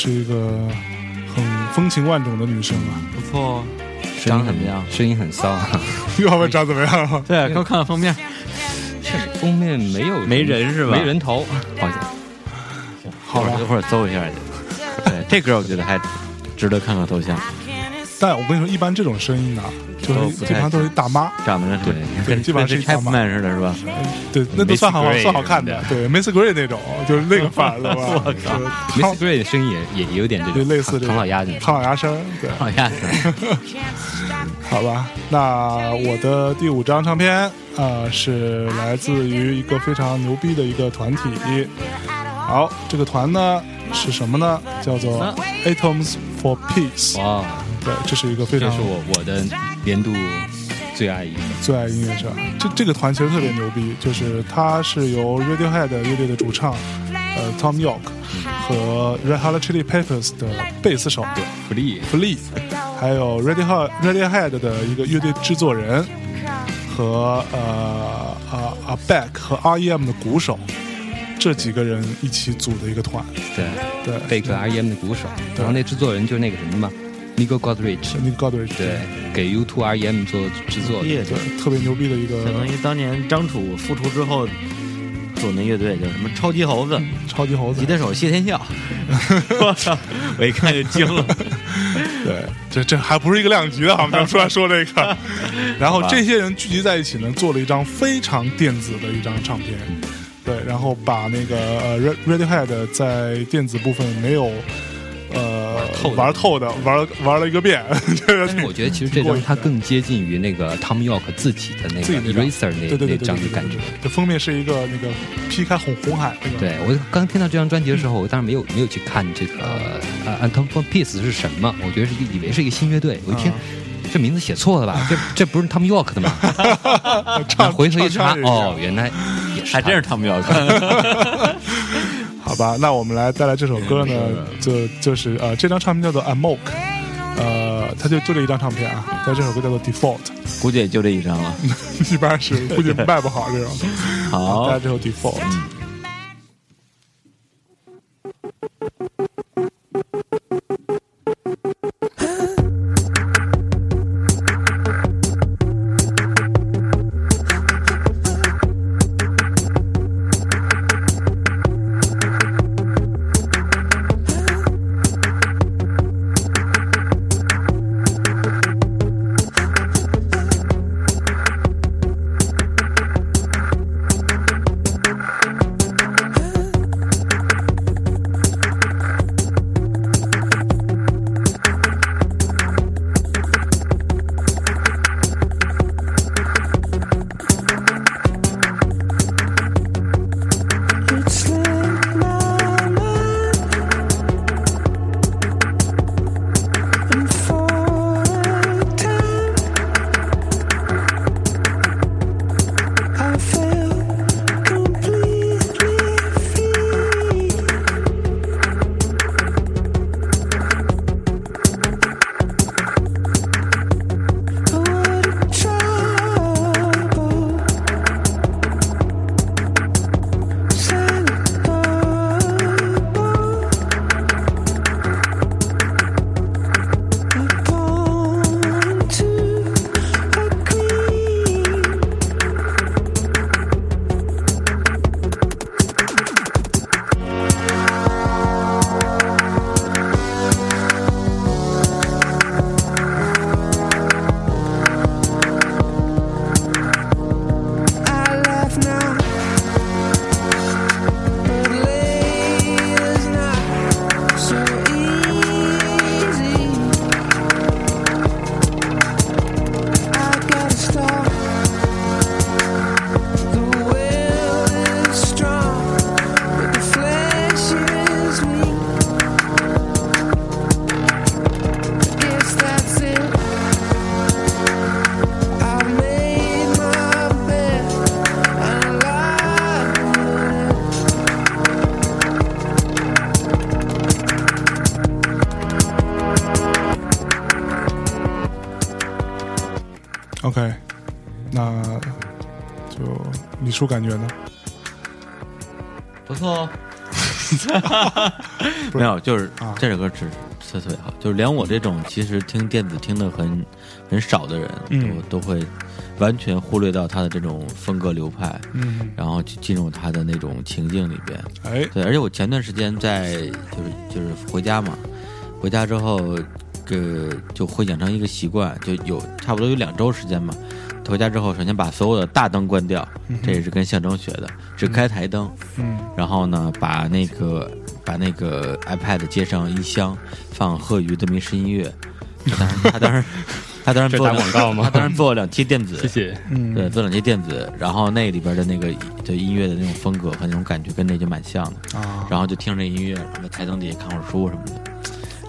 是一个很风情万种的女生啊。不错哦。声音怎么样？声音很骚啊。要不长怎么样？对，刚看看封面，封面没有没人是吧没人头，好像。好吧一会儿搜一下去。对，这歌我觉得还值得看看头像，但我跟你说，一般这种声音啊，就是基本上都是大妈，长得跟对跟基本上是跟一大妈 Chapman 似的，是吧？对，那都算好算好看的。对，Miss Gray 那种，就是那个范儿的吧？我靠 Miss Gray 的声音也也也有点这对种类似唐老鸭那种。唐老鸭声，对，好像是。好吧。那我的第五张唱片，啊，是来自于一个非常牛逼的一个团体。好，这个团呢是什么呢？叫做 Atoms for Peace。哇，对，这是一个非常这是我我的年度最爱音乐。最爱音乐社。这这个团其实特别牛逼，就是它是由 Radiohead 乐队的主唱，呃，Tom York 和 Red Hot Chili Peppers 的贝斯手 Flea Flea，还有 Radiohead Radiohead 的一个乐队制作人和呃呃 a Beck 和 R.E.M 的鼓手，这几个人一起组的一个团。对对，贝克 R.E.M 的鼓手，然后那制作人就是那个什么嘛 n i g o Godrich，那个 Godrich 对，给 U2 R.E.M 做制作的。乐队对，特别牛逼的一个相当于当年张楚复出之后组那乐队叫什么超级猴子，超级猴子吉。他手谢天笑。我操！我一看就惊了。对，这这还不是一个量级的，我们就出来说这个。然后这些人聚集在一起呢，做了一张非常电子的一张唱片。对，然后把那个呃 Red Radiohead 在电子部分没有呃透玩透的玩玩了一个遍。但是我觉得其实这张 它更接近于那个 Tom York 自己的那个 Eraser 那那张的感觉。这封面是一个那个劈开红红海那个。对我刚听到这张专辑的时候，我当时没有没有去看这个呃 Anton for Peace 是什么，我觉得是以为是一个新乐队，我一听。这名字写错了吧？这 这不是 Tom York 的吗？唱回头一查，唱哦，原来也是，还真是他们要看。好吧，那我们来带来这首歌呢，就就是呃，这张唱片叫做 Amok，呃，它就就这一张唱片啊，但这首歌叫做 Default，估计也就这一张了。一般是估计卖不好这种。好带来这首 Default。就李叔感觉呢？不错哦，没有，就是啊这首歌是特特别好，就是连我这种其实听电子听的很很少的人，嗯都都会完全忽略到他的这种风格流派，嗯，然后去进入他的那种情境里边。哎，对，而且我前段时间在就是就是回家嘛，回家之后，这就会养成一个习惯，就有差不多有两周时间嘛。回家之后，首先把所有的大灯关掉，这也是跟象征学的，只开台灯。嗯然后呢，把那个把那个 iPad 接上音箱，放贺鱼的迷失音乐。他当时他当时他当时这打做广告吗他当时做了两期电子，谢谢。嗯，对，做两期电子，然后那里边的那个的音乐的那种风格和那种感觉跟这就蛮像的。啊，然后就听着音乐，然后在台灯底下看会儿书什么的。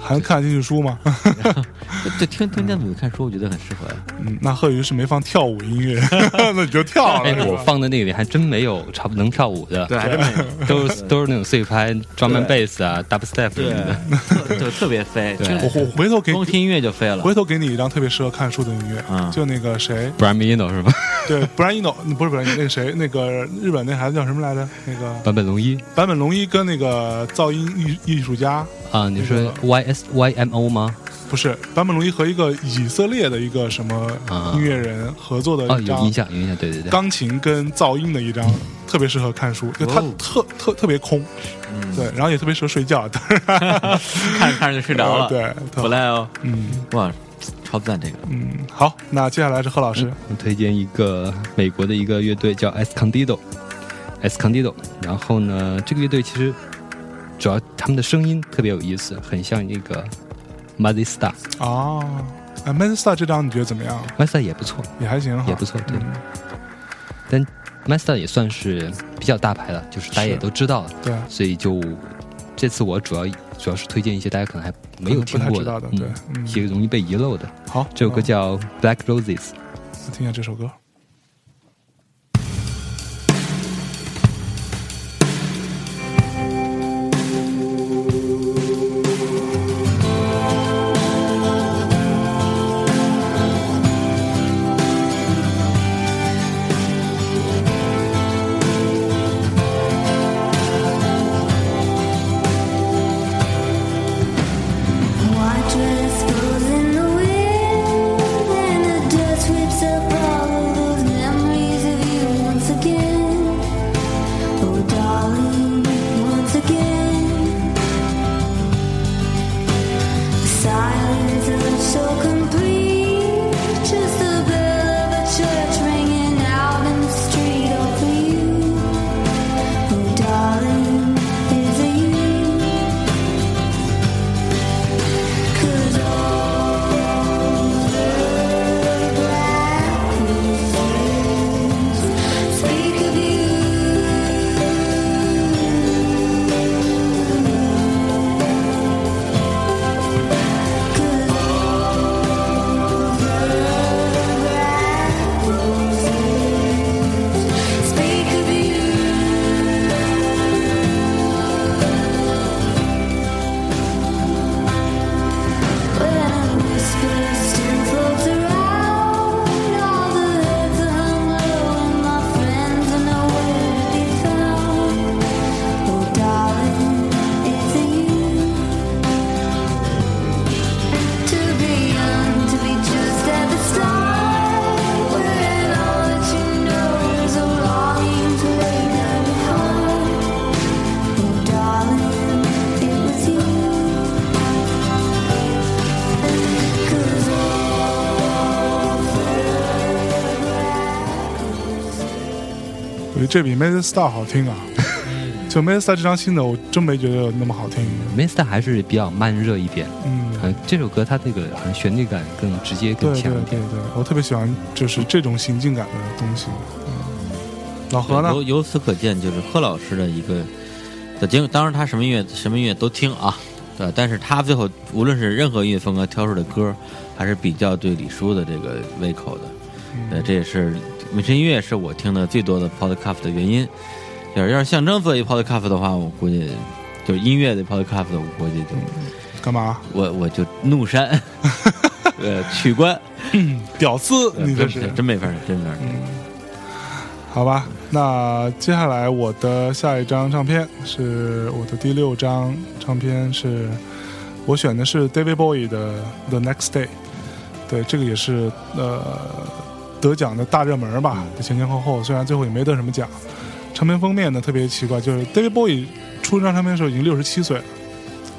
还能看进去书吗？对，听听电子看书，我觉得很适合呀。嗯，那贺宇是没放跳舞音乐，那你就跳了。哎，是我放的那里还真没有差不多能跳舞的，对，还真没 都是都是那种碎拍、drum and bass 啊、dubstep 什么的。就特别飞，我我回头给光听音乐就飞了。回头给你一张特别适合看书的音乐，嗯就那个谁，Brian Eno 是吧？对，Brian Eno，不是不是那个谁，那个日本那孩子叫什么来着？那个坂本龙一坂本龙一跟那个噪音艺艺术家，啊，你说 Y S Y M O 吗？不是坂本龙一和一个以色列的一个什么啊音乐人合作的哦，一张有影响，有印象，对对对。钢琴跟噪音的一张，特别适合看书，就它哦特特特别空，嗯，对，然后也特别适合睡觉，看着看着就睡着了。，对，特不赖哦。嗯哇，超赞这个。嗯，好，那接下来是贺老师，我推荐一个美国的一个乐队叫 Escondido，Escondido。然后呢，这个乐队其实主要他们的声音特别有意思，很像那个 Muddy Star。啊，哎 m a n Star 这张你觉得怎么样？m a Star 也不错，也还行，也不错，对。嗯但 m a Star 也算是比较大牌了，就是大家也都知道了，对，所以就这次我主要主要是推荐一些大家可能还没有听过的对嗯一些容易被遗漏的。好，这首歌叫《Black Roses》。那听一下这首歌。觉得这比 m a z Star 好听啊。就 m a z Star 这张新的，我真没觉得有那么好听。m a Star 还是比较慢热一点。嗯，嗯，这首歌它这个好像旋律感更直接、更对对对强一点。对，我特别喜欢就是这种行进感的东西。嗯，老何呢由？由此可见，就是贺老师的一个的经，当然他什么音乐什么音乐都听啊，对，但是他最后无论是任何音乐风格挑出的歌，还是比较对李叔的这个胃口的。对，这也是美声音乐是我听的最多的 podcast 的原因。要是要是象征做一 podcast 的话，我估计就音乐的 podcast，我估计就干嘛？我我就怒删，呃，取关，屌丝，你这是真真没法儿，真没法儿。好吧，那接下来我的下一张唱片是我的第六张唱片是，我选的是 David Bowie 的《The Next Day》，对，这个也是呃得奖的大热门吧，前前后后虽然最后也没得什么奖。唱片封面呢特别奇怪，就是 David Bowie 出这张唱片的时候已经六十七岁了，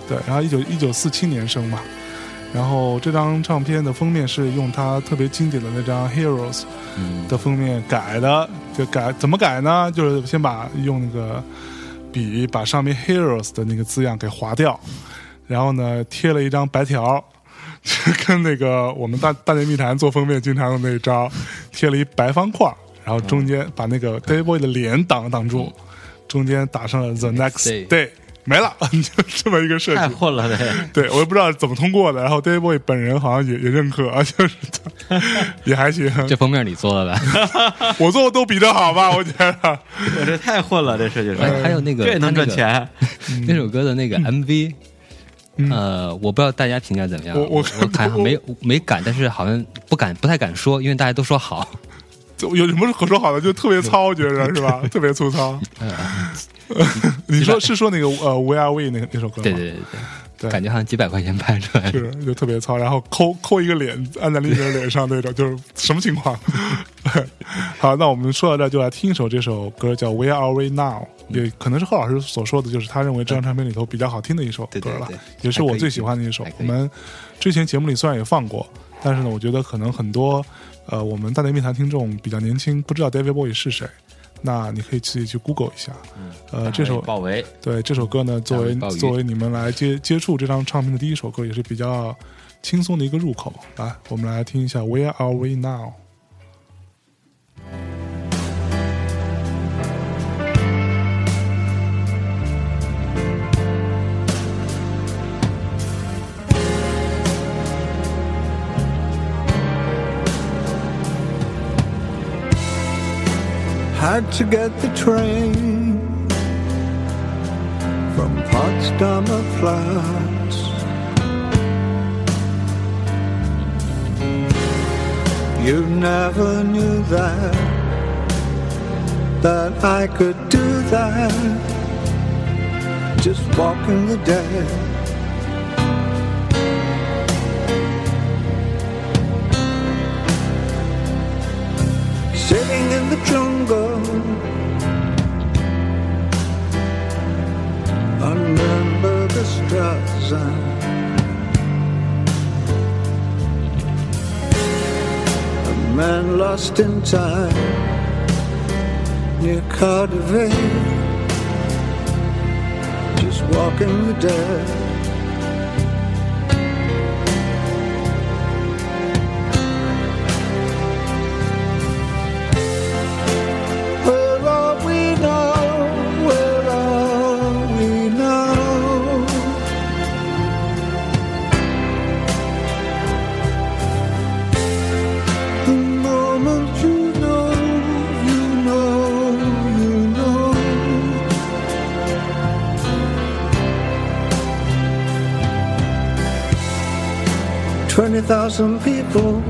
对，然后一九一九四七年生嘛，然后这张唱片的封面是用他特别经典的那张《Heroes》嗯的封面改的，就改怎么改呢？就是先把用那个笔把上面 “Heroes” 的那个字样给划掉，然后呢贴了一张白条，就 跟那个我们大大内密谈做封面经常用那一招，贴了一白方块，然后中间把那个 David Bowie 的脸挡挡住，中间打上了 “The Next Day Day”，没了，就这么一个设计太。混了，这对，我也不知道怎么通过的。然后 David Bowie 本人好像也也认可，就是他也还行。这封面你做的吧？我做的都比这好吧？我觉得。我这太混了，这设计师还还有那个这也能他那个赚钱，那首歌的那个 MV，、呃，我不知道大家评价怎么样。我我我看没没敢，但是好像不敢不太敢说，因为大家都说好。就有什么可说好的？就特别糙，觉得是吧？特别粗糙。嗯 你说是说那个呃《We Are We》那个那首歌对对对，对感觉好像几百块钱拍出来的。是就特别糙，然后抠抠一个脸按在另一个人脸上那种，就是什么情况？好，那我们说到这儿，就来听一首这首歌，叫《Where Are We Now》，也可能是贺老师所说的，就是他认为这张唱片里头比较好听的一首歌了，对对对也是我最喜欢的一首我们之前节目里虽然也放过，但是呢，我觉得可能很多呃我们大内密谈听众比较年轻，不知道 David Bowie 是谁。那你可以自己去 Google 一下，呃，这首鲍维对这首歌呢，作为作为你们来接接触这张唱片的第一首歌，也是比较轻松的一个入口。来，我们来听一下《Where Are We Now》。Had to get the train from Potsdamer Platz. You never knew that, that I could do that, just walking the dead. Lost in time near Cardiff, just walking the dead. Thousand people.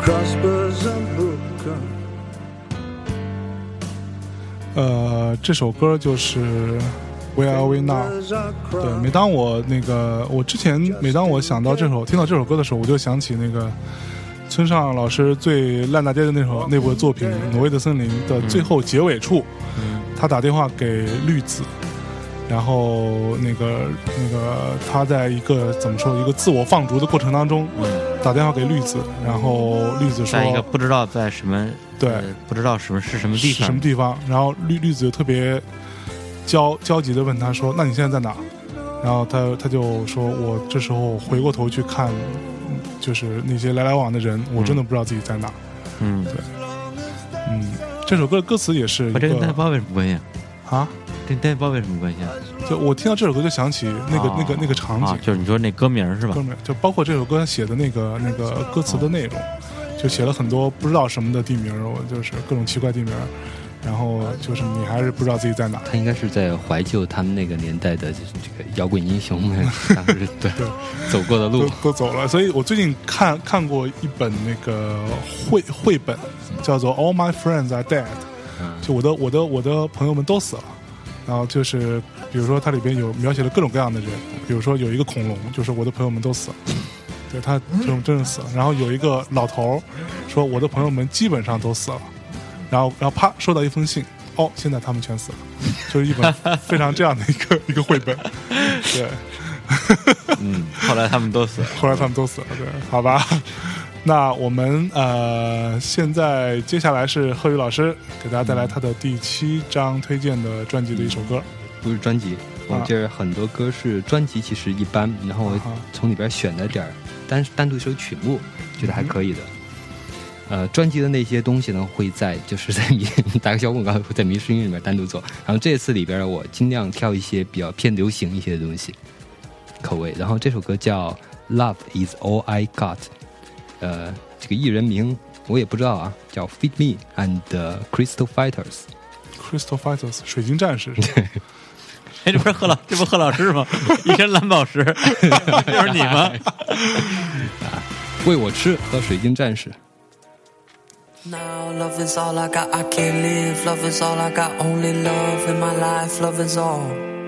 Crossbows and broken 呃，这首歌就是《Where Are We Now》。对，每当我那个，我之前每当我想到这首，听到这首歌的时候，我就想起那个村上老师最烂大街的那首那部作品《挪威的森林》的最后结尾处，他打电话给绿子，然后那个那个他在一个怎么说一个自我放逐的过程当中，打电话给绿子，然后绿子说在一个不知道在什么对呃不知道什么是什么地方什么地方？然后绿绿子就特别焦焦急的问他说：“那你现在在哪？”然后他他就说：“我这时候回过头去看，嗯就是那些来来往往的人，我真的不知道自己在哪。嗯，对嗯，这首歌的歌词也是一和这个包有什么关系？啊，这跟带包有什么关系啊？就我听到这首歌就想起那个、啊那个那个场景啊，，就是你说那歌名是吧歌？名就包括这首歌写的那个那个歌词的内容，就写了很多不知道什么的地名，我就是各种奇怪地名。然后就是你还是不知道自己在哪。他应该是在怀旧他们那个年代的这个摇滚英雄们 当时对走过的都路。都走了，所以我最近看看过一本那个绘绘本，叫做《All My Friends Are Dead》，就我的我的我的朋友们都死了。然后就是比如说它里边有描写了各种各样的人，比如说有一个恐龙，就是我的朋友们都死了，对他真真的死了。然后有一个老头儿说我的朋友们基本上都死了，然后然后啪收到一封信，哦，现在他们全死了，就是一本非常这样的一个 一个绘本，对。嗯，后来他们都死了。后来他们都死了，对，好吧。那我们呃，现在接下来是贺宇老师给大家带来他的第七张推荐的专辑的一首歌，不是专辑，我这儿很多歌是专辑，其实一般，然后我从里边选了点儿单单独一首曲目，觉得还可以的。呃，专辑的那些东西呢，会在就是在迷 打个小广告，会在迷失音乐里面单独做。然后这次里边我尽量挑一些比较偏流行一些的东西口味。然后这首歌叫《Love Is All I Got》，呃，这个艺人名我也不知道啊，叫 Feed Me and Crystal Fighters。Crystal Fighters 水晶战士，哎，这不是贺老，这不是贺老师吗？一身蓝宝石，就是你吗？啊喂我吃和水晶战士。Now love is all I got, I can't live. Love is all I got, only love in my life. Love is all.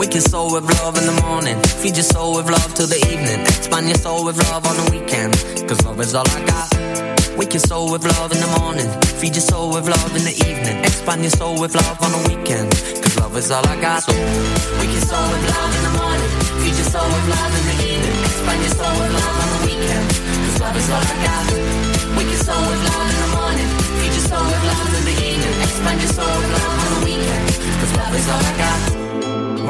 Wake your soul with love in the morning. Feed your soul with love till the evening. Expand your soul with love on the weekend. Cause love is all I got. Wake your soul with love in the morning. Feed your soul with love in the evening. Expand your soul with love on the weekend. Cause love is all I got. So wake your soul with love in the morning. Feed your soul with love in the evening. Expand your soul with love on the weekend. Cause love is all I got. Wake your soul with love in the morning. Feed your soul with love in the evening. Expand your soul with love on the weekend. Cause love is all I got.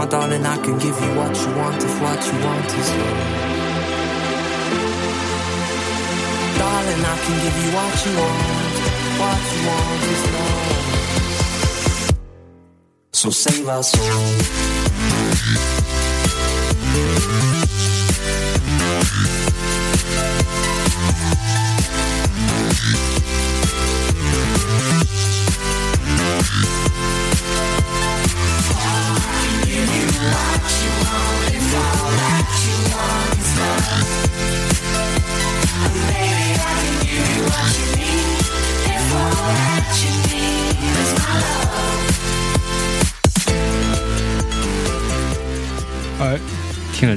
My darling, I can give you what you want if what you want is love. Darling, I can give you what you want. What you want is love. So save our soul. You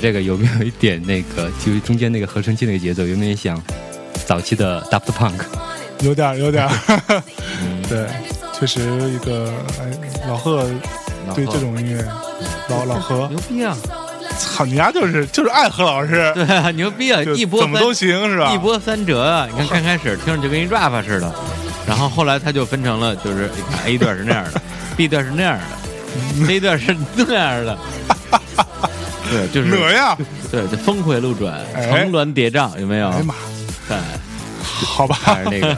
这个有没有一点那个，就是中间那个合成器那个节奏，有没有像早期的 Daft Punk？有点有点，对，确实一个哎，老贺对这种音乐，老老何，牛逼啊！操你丫就是就是爱何老师，对啊，牛逼啊！一波三怎么都行是吧？一波三折啊！你看 刚开始听着就跟一 rap 似的，然后后来他就分成了，就是你看 A 段是那样的，B 段是那样的，C 段是那样的，对，就是哪呀？对，就峰回路转，哎层峦叠嶂，有没有哎？呀妈，对，好吧，还是那个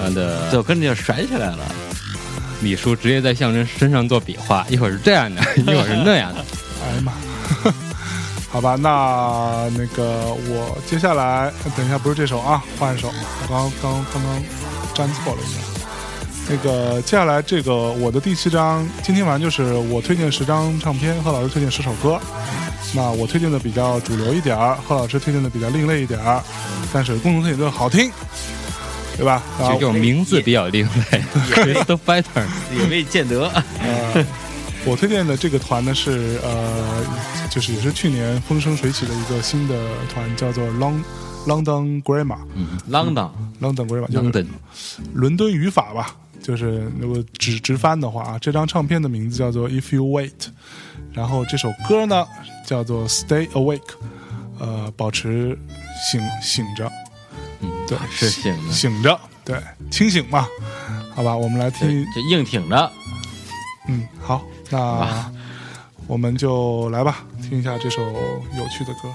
呃的 就跟着就甩起来了。李叔直接在象征身上做比划，一会儿是这样的，一会儿是那样的。哎呀妈，好吧，那那个我接下来等一下不是这首啊，换一首，我刚刚刚刚粘错了一下。那个接下来这个我的第七张，今天晚上就是我推荐十张唱片，和老师推荐十首歌。那我推荐的比较主流一点儿，贺老师推荐的比较另类一点儿，但是共同特点都好听，对吧？这种名字比较另类，Crystal Fighter。也未见得，呃，我推荐的这个团呢是呃，就是也是去年风生水起的一个新的团，叫做 Long London Grammar。嗯啷当，London Grammar，London，伦敦语法吧，就是如果直直翻的话啊，这张唱片的名字叫做 If You Wait，然后这首歌呢叫做 Stay Awake，呃，保持醒醒着，嗯，对，是醒着。醒着，对，清醒嘛，好吧，我们来听，就硬挺着。嗯，好，那我们就来吧，听一下这首有趣的歌。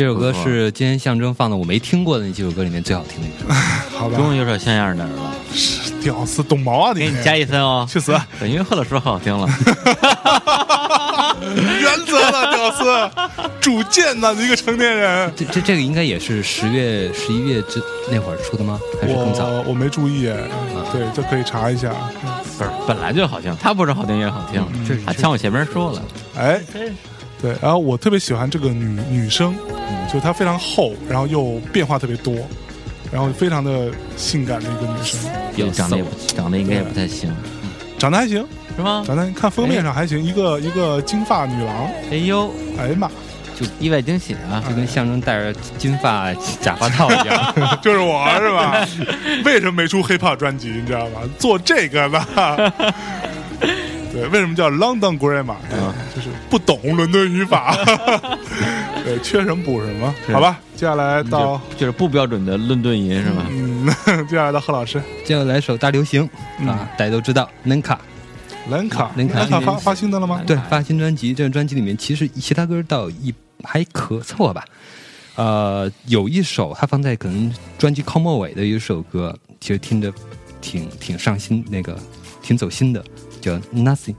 这首歌是今天象征放的我没听过的那几首歌里面最好听的一首。好吧，终于有首像样的了，屌丝懂毛啊你！给你加一分哦。去死！对，因为贺老师好听了。原则了，屌丝，主见呢？你一个成年人，这这这个应该也是十月、十一月之那会儿出的吗？还是更早？我我没注意哎，对，这可以查一下。不是，本来就好听，他不是好听也好听，这还抢我前面说了。哎，对，然后我特别喜欢这个女女生，就她非常厚，然后又变化特别多，然后非常的性感的一个女生，有长得也不长得应该也不太行，长得还行，是吗？长得看封面上还行，一个一个金发女郎，哎呦，哎呀妈，就意外惊喜啊！就跟象征戴着金发假发套一样。就是我是吧？为什么没出 hiphop 专辑？你知道吗？做这个的。对，为什么叫 London Grammar？、就是不懂伦敦语法。对，缺什么补什么，好吧？接下来到就就是不标准的伦敦音是吧？嗯，接下来到贺老师，接下来首大流行嗯啊，大家都知道。兰卡，兰卡兰卡发发新的了吗？对，发新专辑，这张专辑里面其实其他歌倒一还可凑吧。呃，有一首他放在可能专辑靠末尾的一首歌，其实听着挺挺上心，那个挺走心的，叫 Nothing。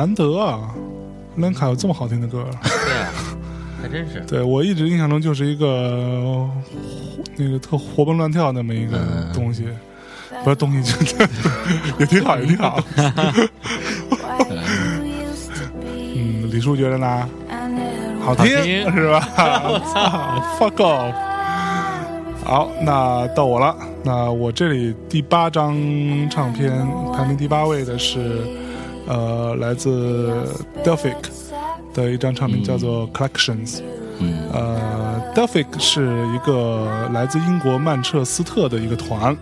难得啊，兰卡有这么好听的歌。对啊，还真是。对我一直印象中就是一个那个特活蹦乱跳那么一个嗯东西，不是东西，就 也挺好，也挺好。嗯，李叔觉得呢？好听是吧？操，fuck off！好，那到我了。那我这里第八张唱片排名第八位的是，呃，来自 Delphic 的一张唱片，叫做 Collections。嗯呃，Delphic 是一个来自英国曼彻斯特的一个团，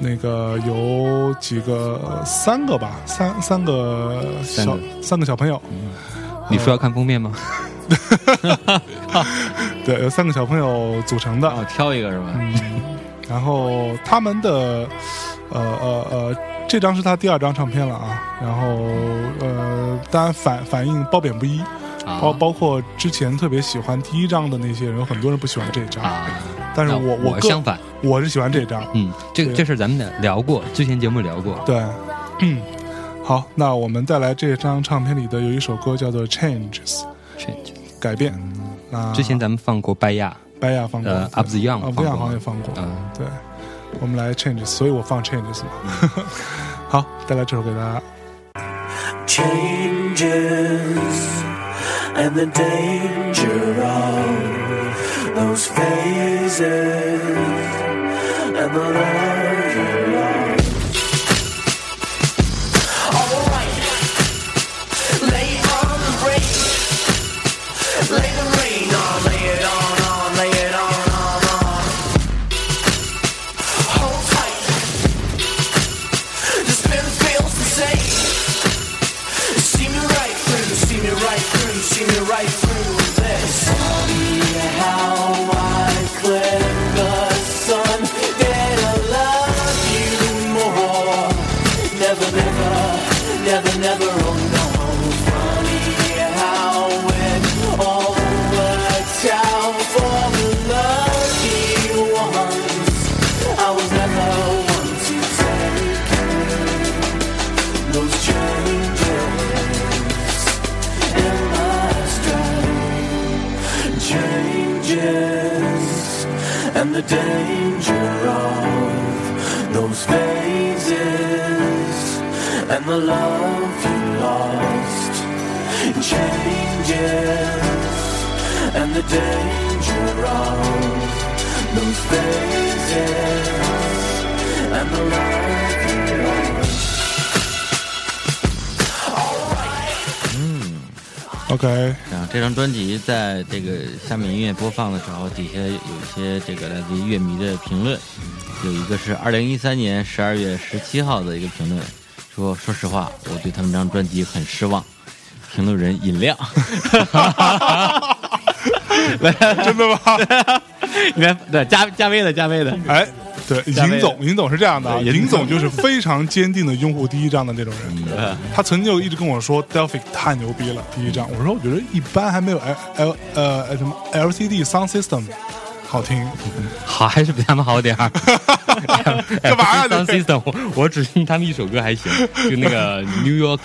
那个有几个三个吧，三三个小三个小朋友，你说要看封面吗？对，有三个小朋友组成的。哦，挑一个是吧？嗯，然后他们的呃呃呃，这张是他第二张唱片了啊。然后呃，当然反反应褒贬不一，啊包包括之前特别喜欢第一张的那些人，有很多人不喜欢这张。啊，但是那我我相反，我是喜欢这张。嗯，这个这事儿咱们俩聊过，之前节目聊过。对，嗯，好，那我们带来这张唱片里的有一首歌叫做《Changes》，Change 改变。那之前咱们放过拜亚，白亚放过，呃，Up the Young 啊，不亚放过好像也放过。嗯，对，我们来 Changes，所以我放 Changes 嘛。好，带来这首给大家。 changes and the danger of those phases and the love 放的时候，底下有一些这个来自于乐迷的评论，有一个是二零一三年十二月十七号的一个评论，说说实话，我对他们这张专辑很失望。评论人尹亮，真的吗？你看，对加加微的加微的，哎，对，尹总，尹总是这样的尹尹总就是非常坚定的拥护第一张的那种人。嗯他曾经就一直跟我说 Delphic 太牛逼了，第一张。我说我觉得一般，还没有 L L 呃什么 LCD Sound System 好听。好还是比他们好点儿。干嘛呀 Sound System，我我只听他们一首歌还行，就那个 New York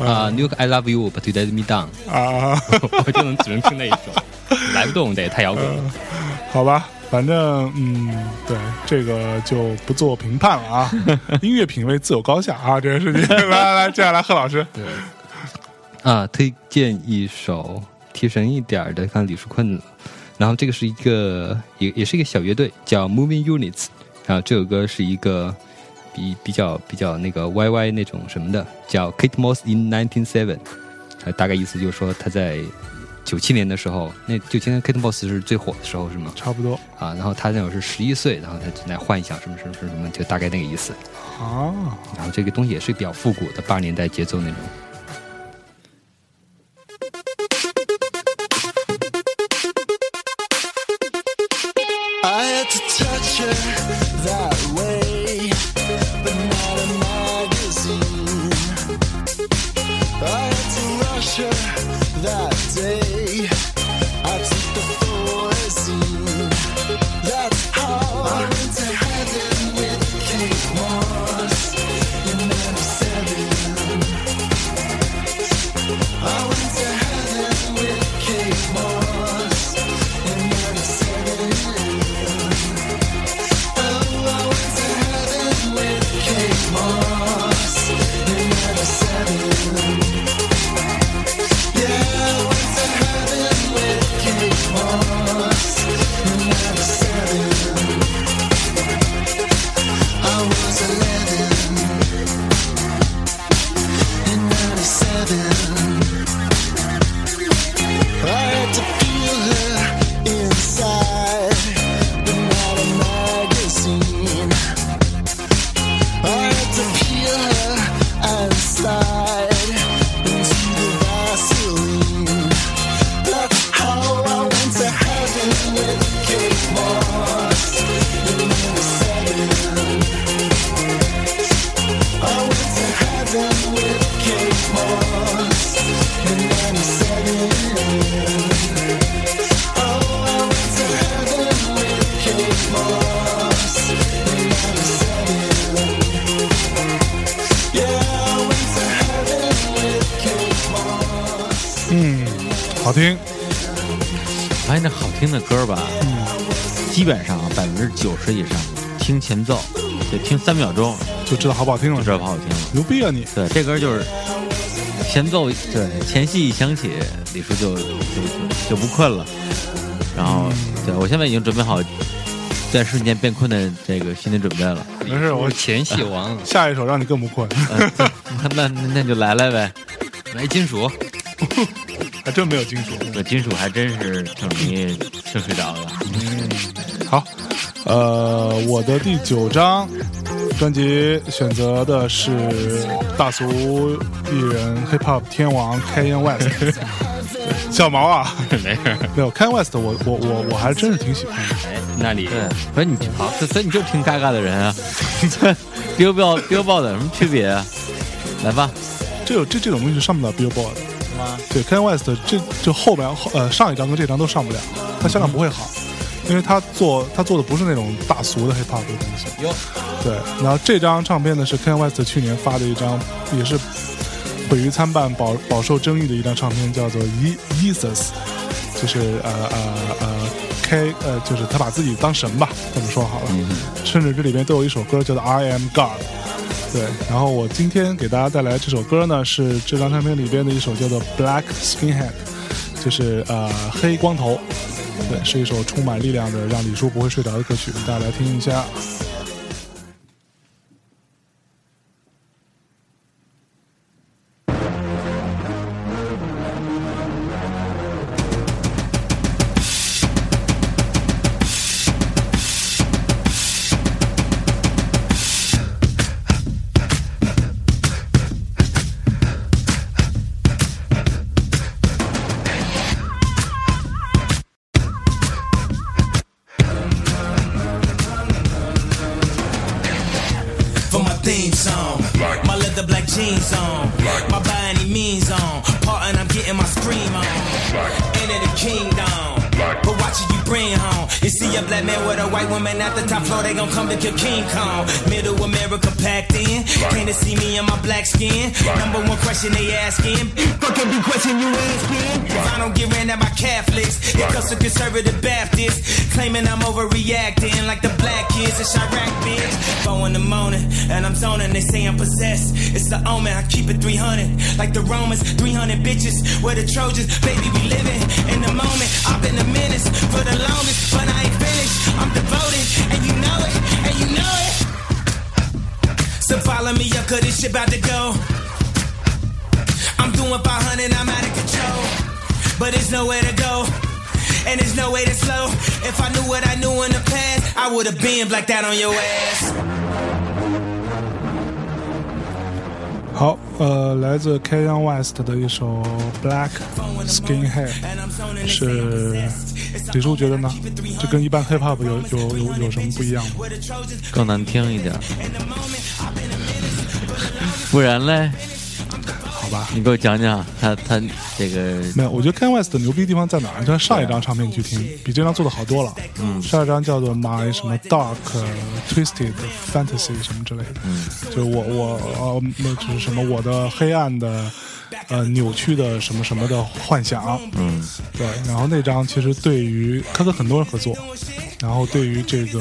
啊、New York I Love You But You Let Me Down，啊，我就能只能听那一首，来不动，这也太摇滚了。好吧，反正嗯，对这个就不做评判了啊。音乐品味自有高下啊，这个事情。来来来，接下来贺老师，对啊，推荐一首提神一点儿的，看李叔困了。然后这个是一个也也是一个小乐队，叫 Moving Units。然后这首歌是一个比比较比较那个 YY 那种什么的，叫 Kate Moss in 1997。呃，大概意思就是说他在九七年的时候，那九七年 Kate Moss 是最火的时候是吗？差不多啊，然后他那会儿是十一岁，然后他正在幻想什么什么什么什么，就大概那个意思。啊。然后这个东西也是比较复古的八十年代节奏那种。I had to touch that way, 三秒钟就知道好不好听了就知，道不好听了。牛逼啊你！对，这歌就是前奏，对前戏一响起，李叔就就就就不困了。然后，对我现在已经准备好在瞬间变困的这个心理准备了。没事，我前戏王，下一首让你更不困，嗯那那那就来来呗。来金属，还真没有金属。这金属还真是挺容易听睡着的。嗯好，呃，我的第九张专辑选择的是大俗艺人 hip hop 天王 Kanye West。小毛啊，没事。没有 Kanye West，我我我我还真是挺喜欢的。哎，那里对，不是你好，所所以你就听嘎嘎的人啊，Billboard Billboard 有什么区别啊？来吧，这有这这种东西是上不了 Billboard 的。是吗？对，Kanye West 这就后边后呃上一张跟这张都上不了，他销量不会好，因为他做他做的不是那种大俗的 hip hop 的东西。哟，对，然后这张唱片呢是 Kanye West 去年发的一张，也是毁誉参半、饱饱受争议的一张唱片，叫做《Jesus》，就是呃呃呃 K 呃就是他把自己当神吧，这么说好了。甚至这里边都有一首歌叫做《I Am God》。对，然后我今天给大家带来这首歌呢，是这张唱片里边的一首叫做《Black Skinhead》，就是呃黑光头。对，是一首充满力量的让李叔不会睡着的歌曲，大家来听一下。Omen. I keep it 300. Like the Romans, 300 bitches. We're the Trojans. Baby, we living in the moment. I've been a menace for the longest, but I ain't finished. I'm devoted, and you know it, and you know it. So follow me up, cause this shit about to go. I'm doing 500, I'm out of control. But there's nowhere to go. And there's no way to slow. If I knew what I knew in the past, I would have been like that on your ass. 好，呃，来自 k a n y West 的一首《Black Skinhead》，是李叔觉得呢？这跟一般 hip hop 有有有有什么不一样吗？更难听一点。不然嘞，你给我讲讲他他这个没有，我觉得 Kanye West 的牛逼地方在哪儿？就像上一张唱片你去听，比这张做的好多了。嗯，上一张叫做 My 什么 Dark Twisted Fantasy 什么之类的，嗯，就是我我呃，那就是什么我的黑暗的呃扭曲的什么什么的幻想。嗯，对。然后那张其实对于他跟很多人合作，然后对于这个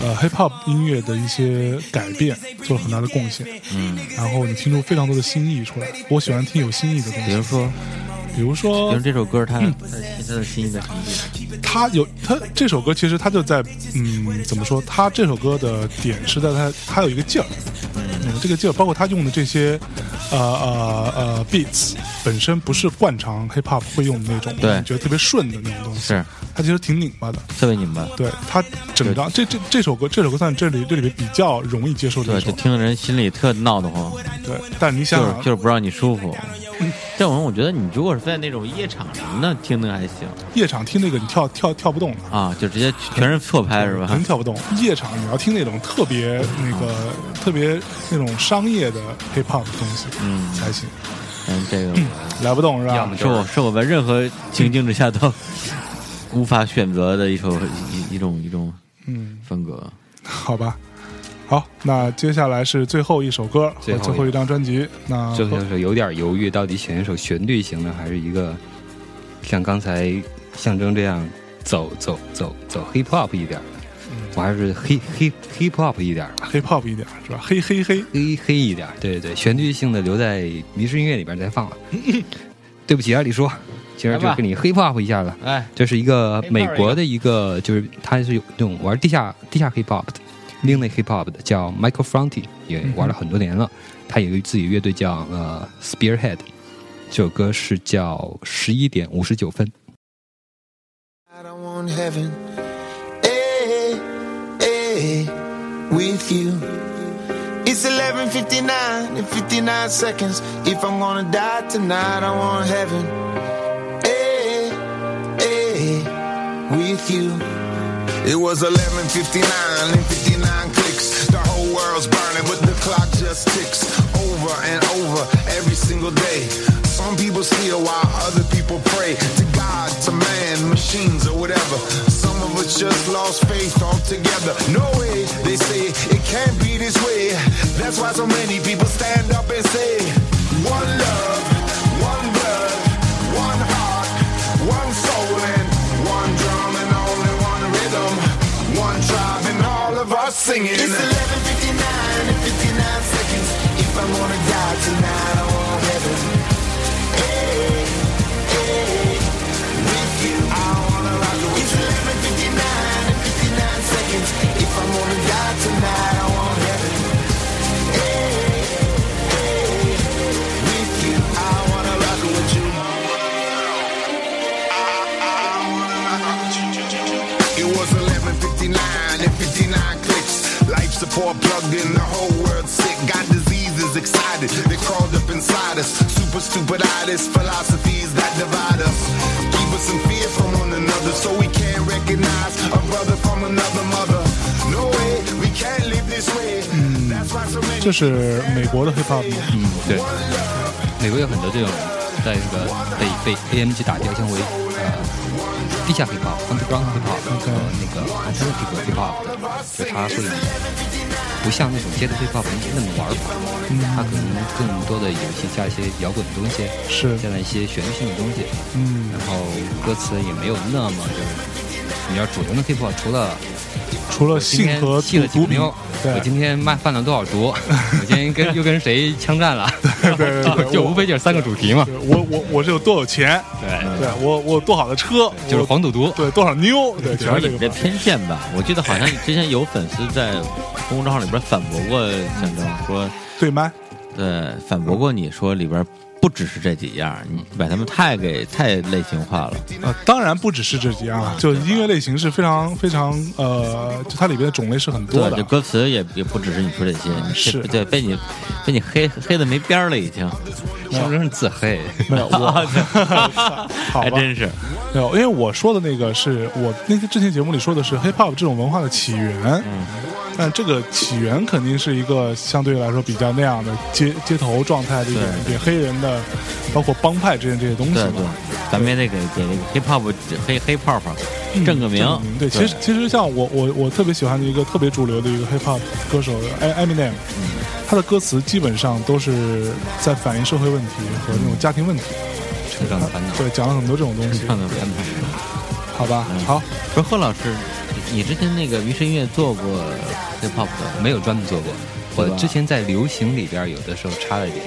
呃 hip hop 音乐的一些改变做了很大的贡献。嗯，然后你听出非常多的新意出来。我喜欢听有新意的东西。比如说，比如说比如这首歌它它它的新意在什么地方？他有它这首歌，其实它就在嗯，怎么说？它这首歌的点是在它它有一个劲儿，嗯，这个劲儿包括它用的这些呃呃呃 beats 本身不是惯常 hip hop 会用的那种，对觉得特别顺的那种东西，是它其实挺拧巴的。特别拧巴。对它整张这这这首歌这首歌算这里这里面比较容易接受的对，一首，就听的人心里特闹得慌，对。但你想就是，就是不让你舒服。这种我觉得你如果是在那种夜场什么的听的还行夜场听那个你跳跳跳不动的。啊，就直接全是错拍是吧？全跳不动。夜场你要听那种特别那个特别那种商业的 hip hop 的东西，嗯才行。嗯，这个来不动是吧？要么就是我是我们任何情境之下都无法选择的一首一一种一种嗯风格，好吧。好，那接下来是最后一首歌和最后一最后一张专辑。那最后是有点犹豫，到底选一首旋律型的，还是一个像刚才象征这样走走走走 hip hop 一点的？我还是黑黑 hip hop 一点吧，hip hop 一点是吧？黑黑黑，黑黑一点。对对对，旋律性的留在迷失音乐里边再放了。对不起啊，李叔，今儿就来吧给你 hip hop 一下子。哎，这是一个美国的一个，就是他是有那种玩地下地下 hip hop 的，另类 hip hop 的，叫 Michael Fronti，也玩了很多年了。他有一个自己乐队叫呃 Spearhead，这首歌是叫十一点五十九分。I don't want heaven. With you. It's 11:59 and 59 seconds. If I'm gonna die tonight, I want heaven. Hey, hey, with you. It was 11:59 and 59 clicks. The whole burning, but the clock just ticks over and over every single day. Some people steal while other people pray to God, to man, machines, or whatever. Some of us just lost faith altogether. No way, they say it can't be this way. That's why so many people stand up and say, One love, us singing. It's 11:59 and 59 seconds. If I'm gonna die tonight, Life support plugged in, the whole world sick. Got diseases excited, they crawled up inside us. Super stupiditis, philosophies that divide us. Keep us in fear from one another, so we can't recognize a brother from another mother. No way, we can't live this way. That's why so many. 这是美国的 hip hop 吗？嗯，对，美国有很多这种在这个被被 AMG 打标签为呃 地下 hip hop、underground hip hop 和那个 alternative hip hop 的，就它会不像那种街头 hip hop 那么玩法，它可能更多的有一些加一些摇滚的东西，是。加了一些旋律性的东西，嗯。然后歌词也没有那么就是你要主流的 hip hop 除了。除了性和吸了毒毒品几个妞，我今天卖贩了多少毒？我今天跟 又跟谁枪战了？对对对就 就无非就是三个主题嘛。我我我是有多有钱？对对我我有多好的车？就是黄赌毒。对多少妞？对，主要全是这偏见吧。我记得好像之前有粉丝在公众号里边反驳过象征，说对吗，对反驳过你说里边不只是这几样，你把他们太给太类型化了。呃，当然不只是这几样啊，就音乐类型是非常非常呃，就它里边的种类是很多对，的这。歌词也也不只是你说这些，是对被你被你黑黑的没边儿了，已经。象征是自黑，没有 我，还真是。没有，因为我说的那个是我那天之前节目里说的是 hip hop 这种文化的起源，嗯，但这个起源肯定是一个相对来说比较那样的街街头状态的一种对给黑人的，包括帮派之间这些东西对对嘛。，咱们也得给给这个 hip hop 黑黑泡泡正个名。嗯对，其实其实像我我我特别喜欢的一个特别主流的一个 hip hop 歌手艾 Eminem，他的歌词基本上都是在反映社会问题和那种家庭问题，成长的烦恼。对，讲了很多这种东西，成长的烦恼。好吧？好，不是贺老师，你你之前那个迷失音乐做过 hip hop 的？没有专门做过，我之前在流行里边有的时候插了一点，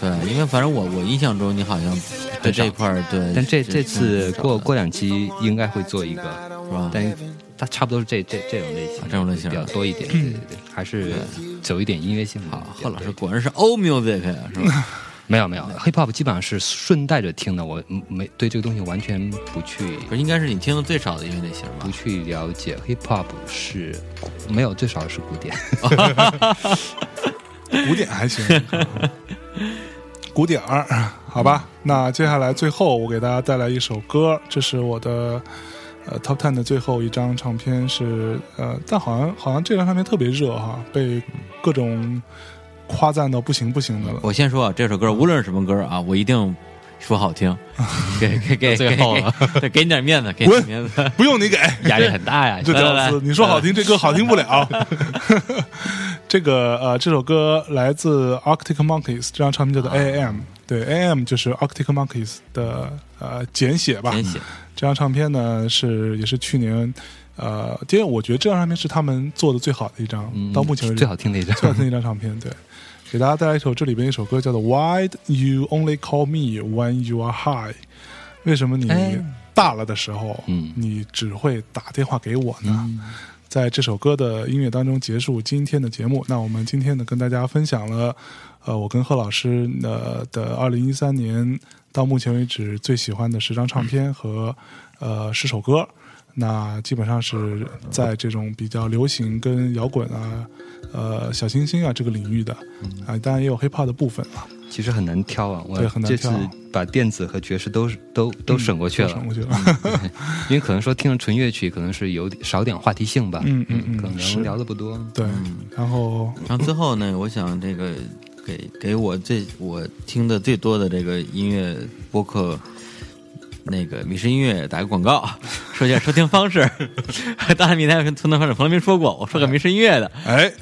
对，因为反正我我印象中你好像对这一块儿对，但这这次过过两两期应该会做一个，是吧？但它差不多是这这这种类型，啊这种类型比较多一点，对对对，还是走一点音乐性的。好，贺老师果然是 old music 啊，是吧？没有没有，hip hop 基本上是顺带着听的，我没对这个东西完全不去不是，应该是你听的最少的音乐类型吧不？去了解 hip hop 是没有，最少是古典。古典还行，古典儿，好吧。那接下来最后我给大家带来一首歌，这是我的呃 Top Ten 的最后一张唱片是呃，但好像好像这张唱片特别热哈，被各种夸赞到不行不行的了。我先说啊，这首歌无论是什么歌啊，我一定说好听，给给给最后了给对，给你点面子，给你点面子。不用你给，压力很大呀。这屌丝，你说好听，这歌好听不了。这个呃，这首歌来自 Arctic Monkeys，这张唱片叫做 A.M。对，A.M 就是 Arctic Monkeys 的呃简写吧。简写这张唱片呢是也是去年呃，因为我觉得这张唱片是他们做的最好的一张，嗯到目前为止最好听的一张最好听的一张唱片。对，给大家带来一首这里边一首歌叫做 Why You Only Call Me When You Are High？为什么你哎大了的时候，嗯你只会打电话给我呢？在这首歌的音乐当中结束今天的节目。那我们今天呢，跟大家分享了，呃，我跟贺老师呃的二零一三年到目前为止最喜欢的十张唱片和呃十首歌。那基本上是在这种比较流行跟摇滚啊、呃小清新啊这个领域的啊，当然也有 hiphop 的部分啊，其实很难挑啊，我对很难这次把电子和爵士都都都省过去了，都省过去了嗯因为可能说听了纯乐曲，可能是有点少点话题性吧，嗯嗯嗯可能聊的不多。对，然后然后最后呢，我想这个给给我最我听的最多的这个音乐播客。那个迷失音乐打个广告，说一下收听方式。大汉密谈跟存档方式从来没说过，我说个迷失音乐的，哎，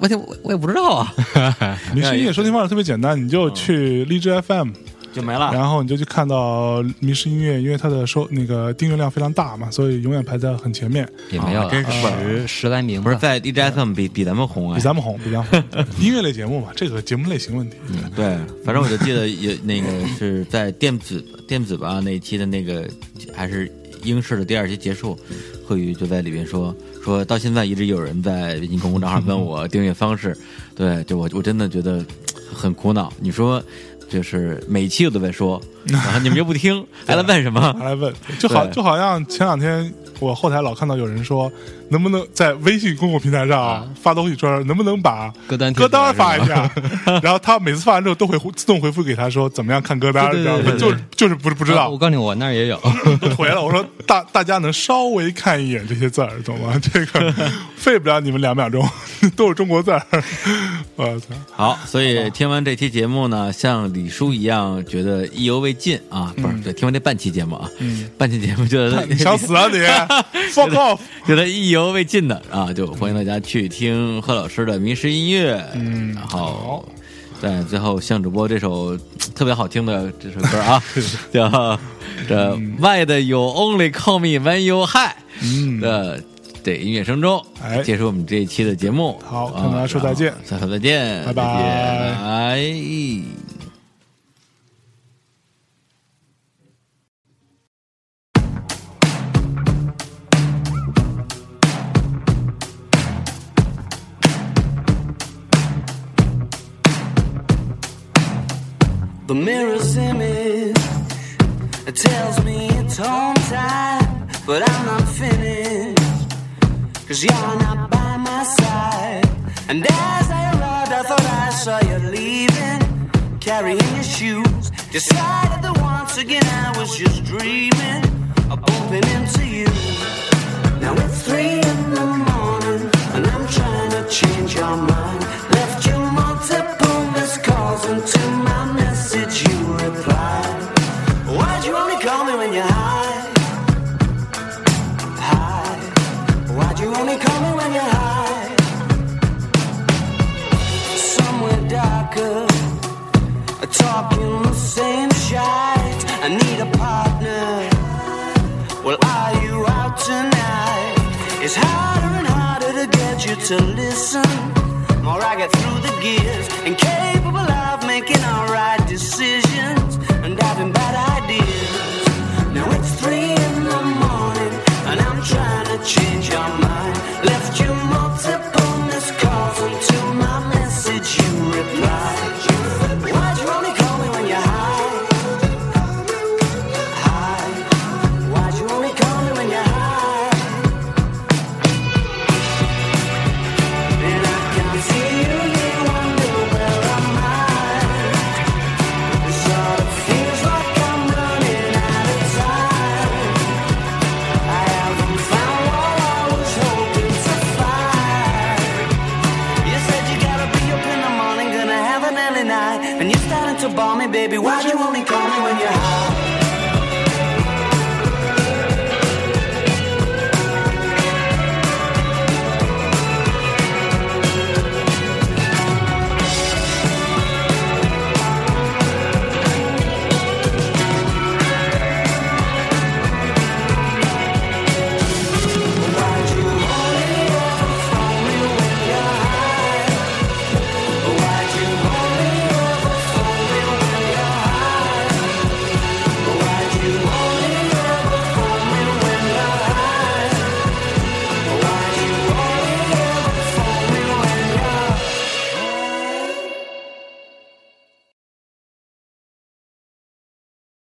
我就我我也不知道啊，迷失音乐收听方式特别简单，你就去荔枝 FM，就没了。然后你就去看到迷失音乐，因为它的收那个订阅量非常大嘛，所以永远排在很前面，也没有了，真是十十来名吧，不是在 DJFM 比比咱们红哎，比咱们红，比咱们红。音乐类节目嘛，这个节目类型问题。对，反正我就记得也那个是在电子电子吧那一期的那个还是英式的第二期结束，贺宇就在里边说说到现在一直有人在微信公众账号问我订阅方式，对，就我我真的觉得很苦恼。你说就是每期我都在说，然 后你们又不听，还来问什么？还来问，就好就好像前两天我后台老看到有人说，能不能在微信公共平台上发东西说，能不能把歌单歌单发一下？然后他每次发完之后都会自动回复给他说怎么样看歌单，知道吗？就是就是不是不知道啊我，告诉你，我那儿也有。回了，我说大大家能稍微看一眼这些字儿，懂吗？这个费不了你们两秒钟，都是中国字儿。我操！好，所以听完这期节目呢，像李叔一样觉得意犹未尽啊，不是，对，听完这半期节目啊，嗯，半期节目觉得 你想死啊你？Fuck off！觉得意犹未尽的啊，就欢迎大家去听贺老师的迷失音乐，嗯然后在最后向主播这首特别好听的这首歌啊，叫这 Why 的 You Only Call Me When You High 嗯，的这音乐声中，哎结束我们这一期的节目。好啊跟大家说再见下次再见，拜拜。The mirror's image it tells me it's home time, but I'm not finished. Cause you're not by my side. And as I arrived, I thought I saw you leaving, carrying your shoes. Decided that once again I was just dreaming of bumping into you. Now it's three in the morning, and I'm trying to change your mind. Left you multiple missed calls until my message Why'd you only call me when you're high? High. Why'd you only call me when you're high? Somewhere darker, talking the same shite. I need a partner. Well, are you out tonight? It's harder and harder to get you to listen. More I get through the gears, incapable of making alright decisions and having bad ideas. Now it's three in the morning, and I'm trying to change your mind. Left you multiple baby, why'd you only call